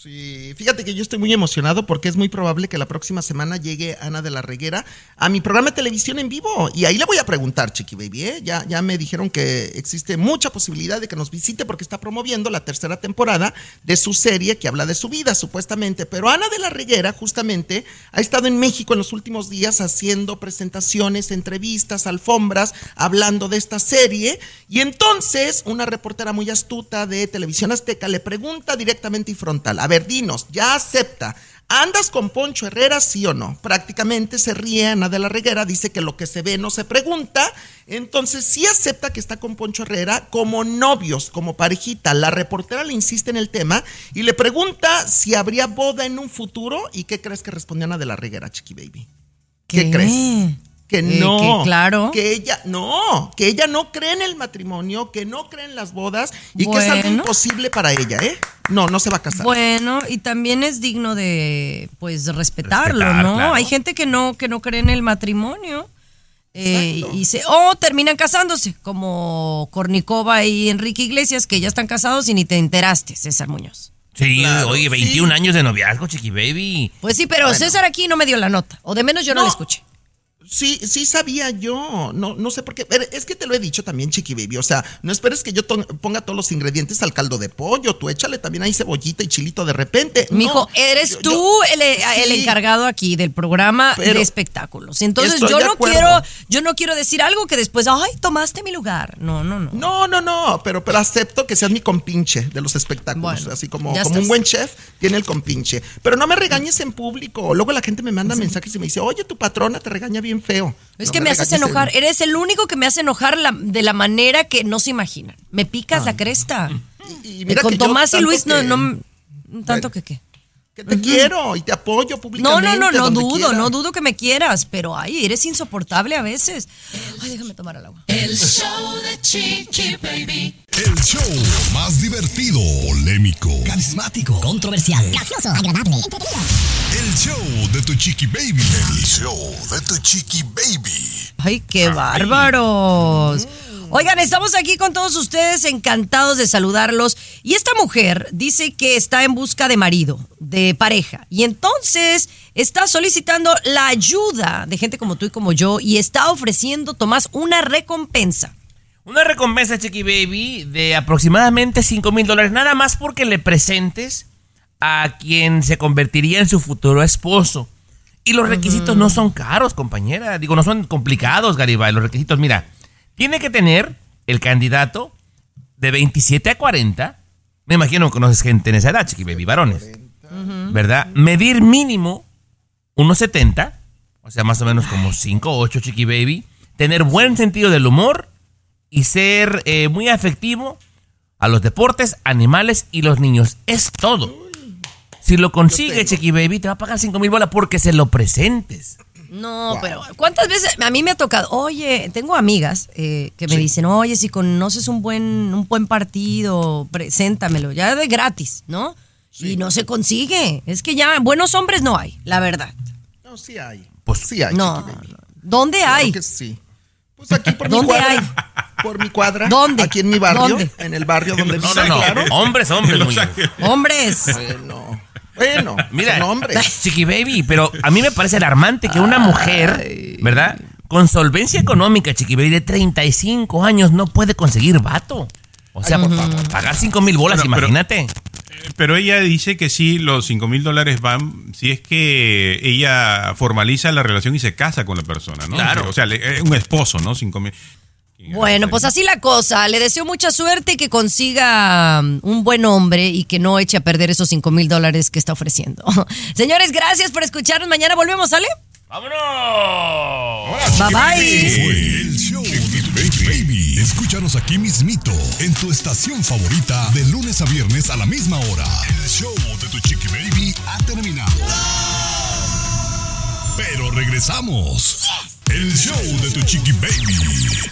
Sí, fíjate que yo estoy muy emocionado porque es muy probable que la próxima semana llegue Ana de la Reguera a mi programa de televisión en vivo. Y ahí le voy a preguntar, Chiqui Baby. ¿eh? Ya, ya me dijeron que existe mucha posibilidad de que nos visite porque está promoviendo la tercera temporada de su serie que habla de su vida, supuestamente. Pero Ana de la Reguera, justamente, ha estado en México en los últimos días haciendo presentaciones, entrevistas, alfombras, hablando de esta serie. Y entonces, una reportera muy astuta de Televisión Azteca le pregunta directamente y frontal. A ver, dinos, ya acepta. ¿Andas con Poncho Herrera, sí o no? Prácticamente se ríe Ana de la Reguera, dice que lo que se ve no se pregunta. Entonces sí acepta que está con Poncho Herrera como novios, como parejita. La reportera le insiste en el tema y le pregunta si habría boda en un futuro. ¿Y qué crees que respondió Ana de la Reguera, Chiqui Baby? ¿Qué, ¿Qué? crees? Que Eh, no. que claro. Que ella, no, que ella no cree en el matrimonio, que no cree en las bodas y que es algo imposible para ella, ¿eh? No, no se va a casar. Bueno, y también es digno de pues respetarlo, Respetar, ¿no? claro. Hay gente que no, que no cree en el matrimonio. eh, y se, o terminan casándose, como Kornikova y Enrique Iglesias, que ya están casados y ni te enteraste, César Muñoz. Sí, Claro, oye, 21 años de noviazgo, Chiqui Baby. Pues sí, pero Bueno. César aquí no me dio la nota, o de menos yo no, No. la escuché. Sí, sí sabía yo. No, no sé por qué. Es que te lo he dicho también, Chiqui Baby. O sea, no esperes que yo ponga todos los ingredientes al caldo de pollo. Tú échale también ahí cebollita y chilito de repente. Mijo, No, eres yo- tú yo- el, el Sí. encargado aquí del programa de espectáculos. Entonces yo no quiero, yo no quiero decir algo que después, ay, tomaste mi lugar. No, no, no. No, no, no, pero, pero acepto que seas mi compinche de los espectáculos. Bueno, así como, como un buen chef tiene el compinche. Pero no me regañes en público. Luego la gente me manda mensajes y me dice, oye, tu patrona te regaña bien feo. Es No que me, haces enojar. Eres el único que me hace enojar la- de la manera que no se imaginan. Me picas la cresta. Y Eh, mira Con que yo Tomás y Luis no, que- no, tanto que qué. Que te quiero y te apoyo No, públicamente. no, no, no donde dudo, quiera. no dudo que me quieras, pero ay, eres insoportable a veces. Ay, déjame tomar el agua. El show de Chiqui Baby. El show más divertido, polémico, Carismático, controversial, gracioso, agradable, el show de tu chiqui baby. El show de tu chiqui baby. Ay, qué bárbaros. Oigan, estamos aquí con todos ustedes, encantados de saludarlos. Y esta mujer dice que está en busca de marido, de pareja. Y entonces está solicitando la ayuda de gente como tú y como yo y está ofreciendo, Tomás, una recompensa. Una recompensa, Chiqui Baby, de aproximadamente 5 mil dólares, nada más porque le presentes a quien se convertiría en su futuro esposo. Y los requisitos no son caros, compañera. Digo, no son complicados, Garibay. Los requisitos, mira, tiene que tener el candidato de 27 a 40. Me imagino que conoces gente en esa edad, Chiqui Baby, varones. ¿Verdad? Medir mínimo 1,70. O sea, más o menos como 5 o 8, Chiqui Baby. Tener buen sentido del humor y ser eh, muy afectivo a los deportes, animales y los niños. Es todo. Si lo consigue, Chiqui Baby, te va a pagar 5 mil bolas porque se lo presentes. No, pero ¿cuántas veces a mí me ha tocado? Oye, tengo amigas eh, que me dicen, oye, si conoces un buen, un buen partido, preséntamelo, ya de gratis, ¿no? Y no se consigue. Es que ya buenos hombres no hay, la verdad. No, sí hay. Pues sí hay. No. ¿Dónde Claro hay? que sí. Pues aquí por mi ¿Dónde cuadra. hay? Por mi cuadra. ¿Dónde? Aquí en mi barrio. ¿Dónde? En el barrio <laughs> donde No, vivo, no, no. claro. Hombres, hombres. Hombres. Bueno, bueno, <laughs> Mira. Chiqui Baby, pero a mí me parece alarmante que una mujer, ¿verdad? Con solvencia económica, Chiqui Baby, de 35 años no puede conseguir vato. O sea, Ay, por favor. pagar 5 mil bolas, Bueno, pero- imagínate. Pero ella dice que sí, los 5 mil dólares van si es que ella formaliza la relación y se casa con la persona, ¿no? Claro. O sea, es un esposo, ¿no? 5 mil. Bueno, pues así la cosa. Le deseo mucha suerte y que consiga um, un buen hombre y que no eche a perder esos 5 mil dólares que está ofreciendo. <laughs> Señores, gracias por escucharnos. Mañana volvemos, ¿sale? ¡Vámonos! Bye bye. Esto fue el show de tu chiqui baby. Escúchanos aquí mismito en tu estación favorita de lunes a viernes a la misma hora. El show de tu chiqui baby ha terminado. Pero regresamos. El show de tu chiqui baby.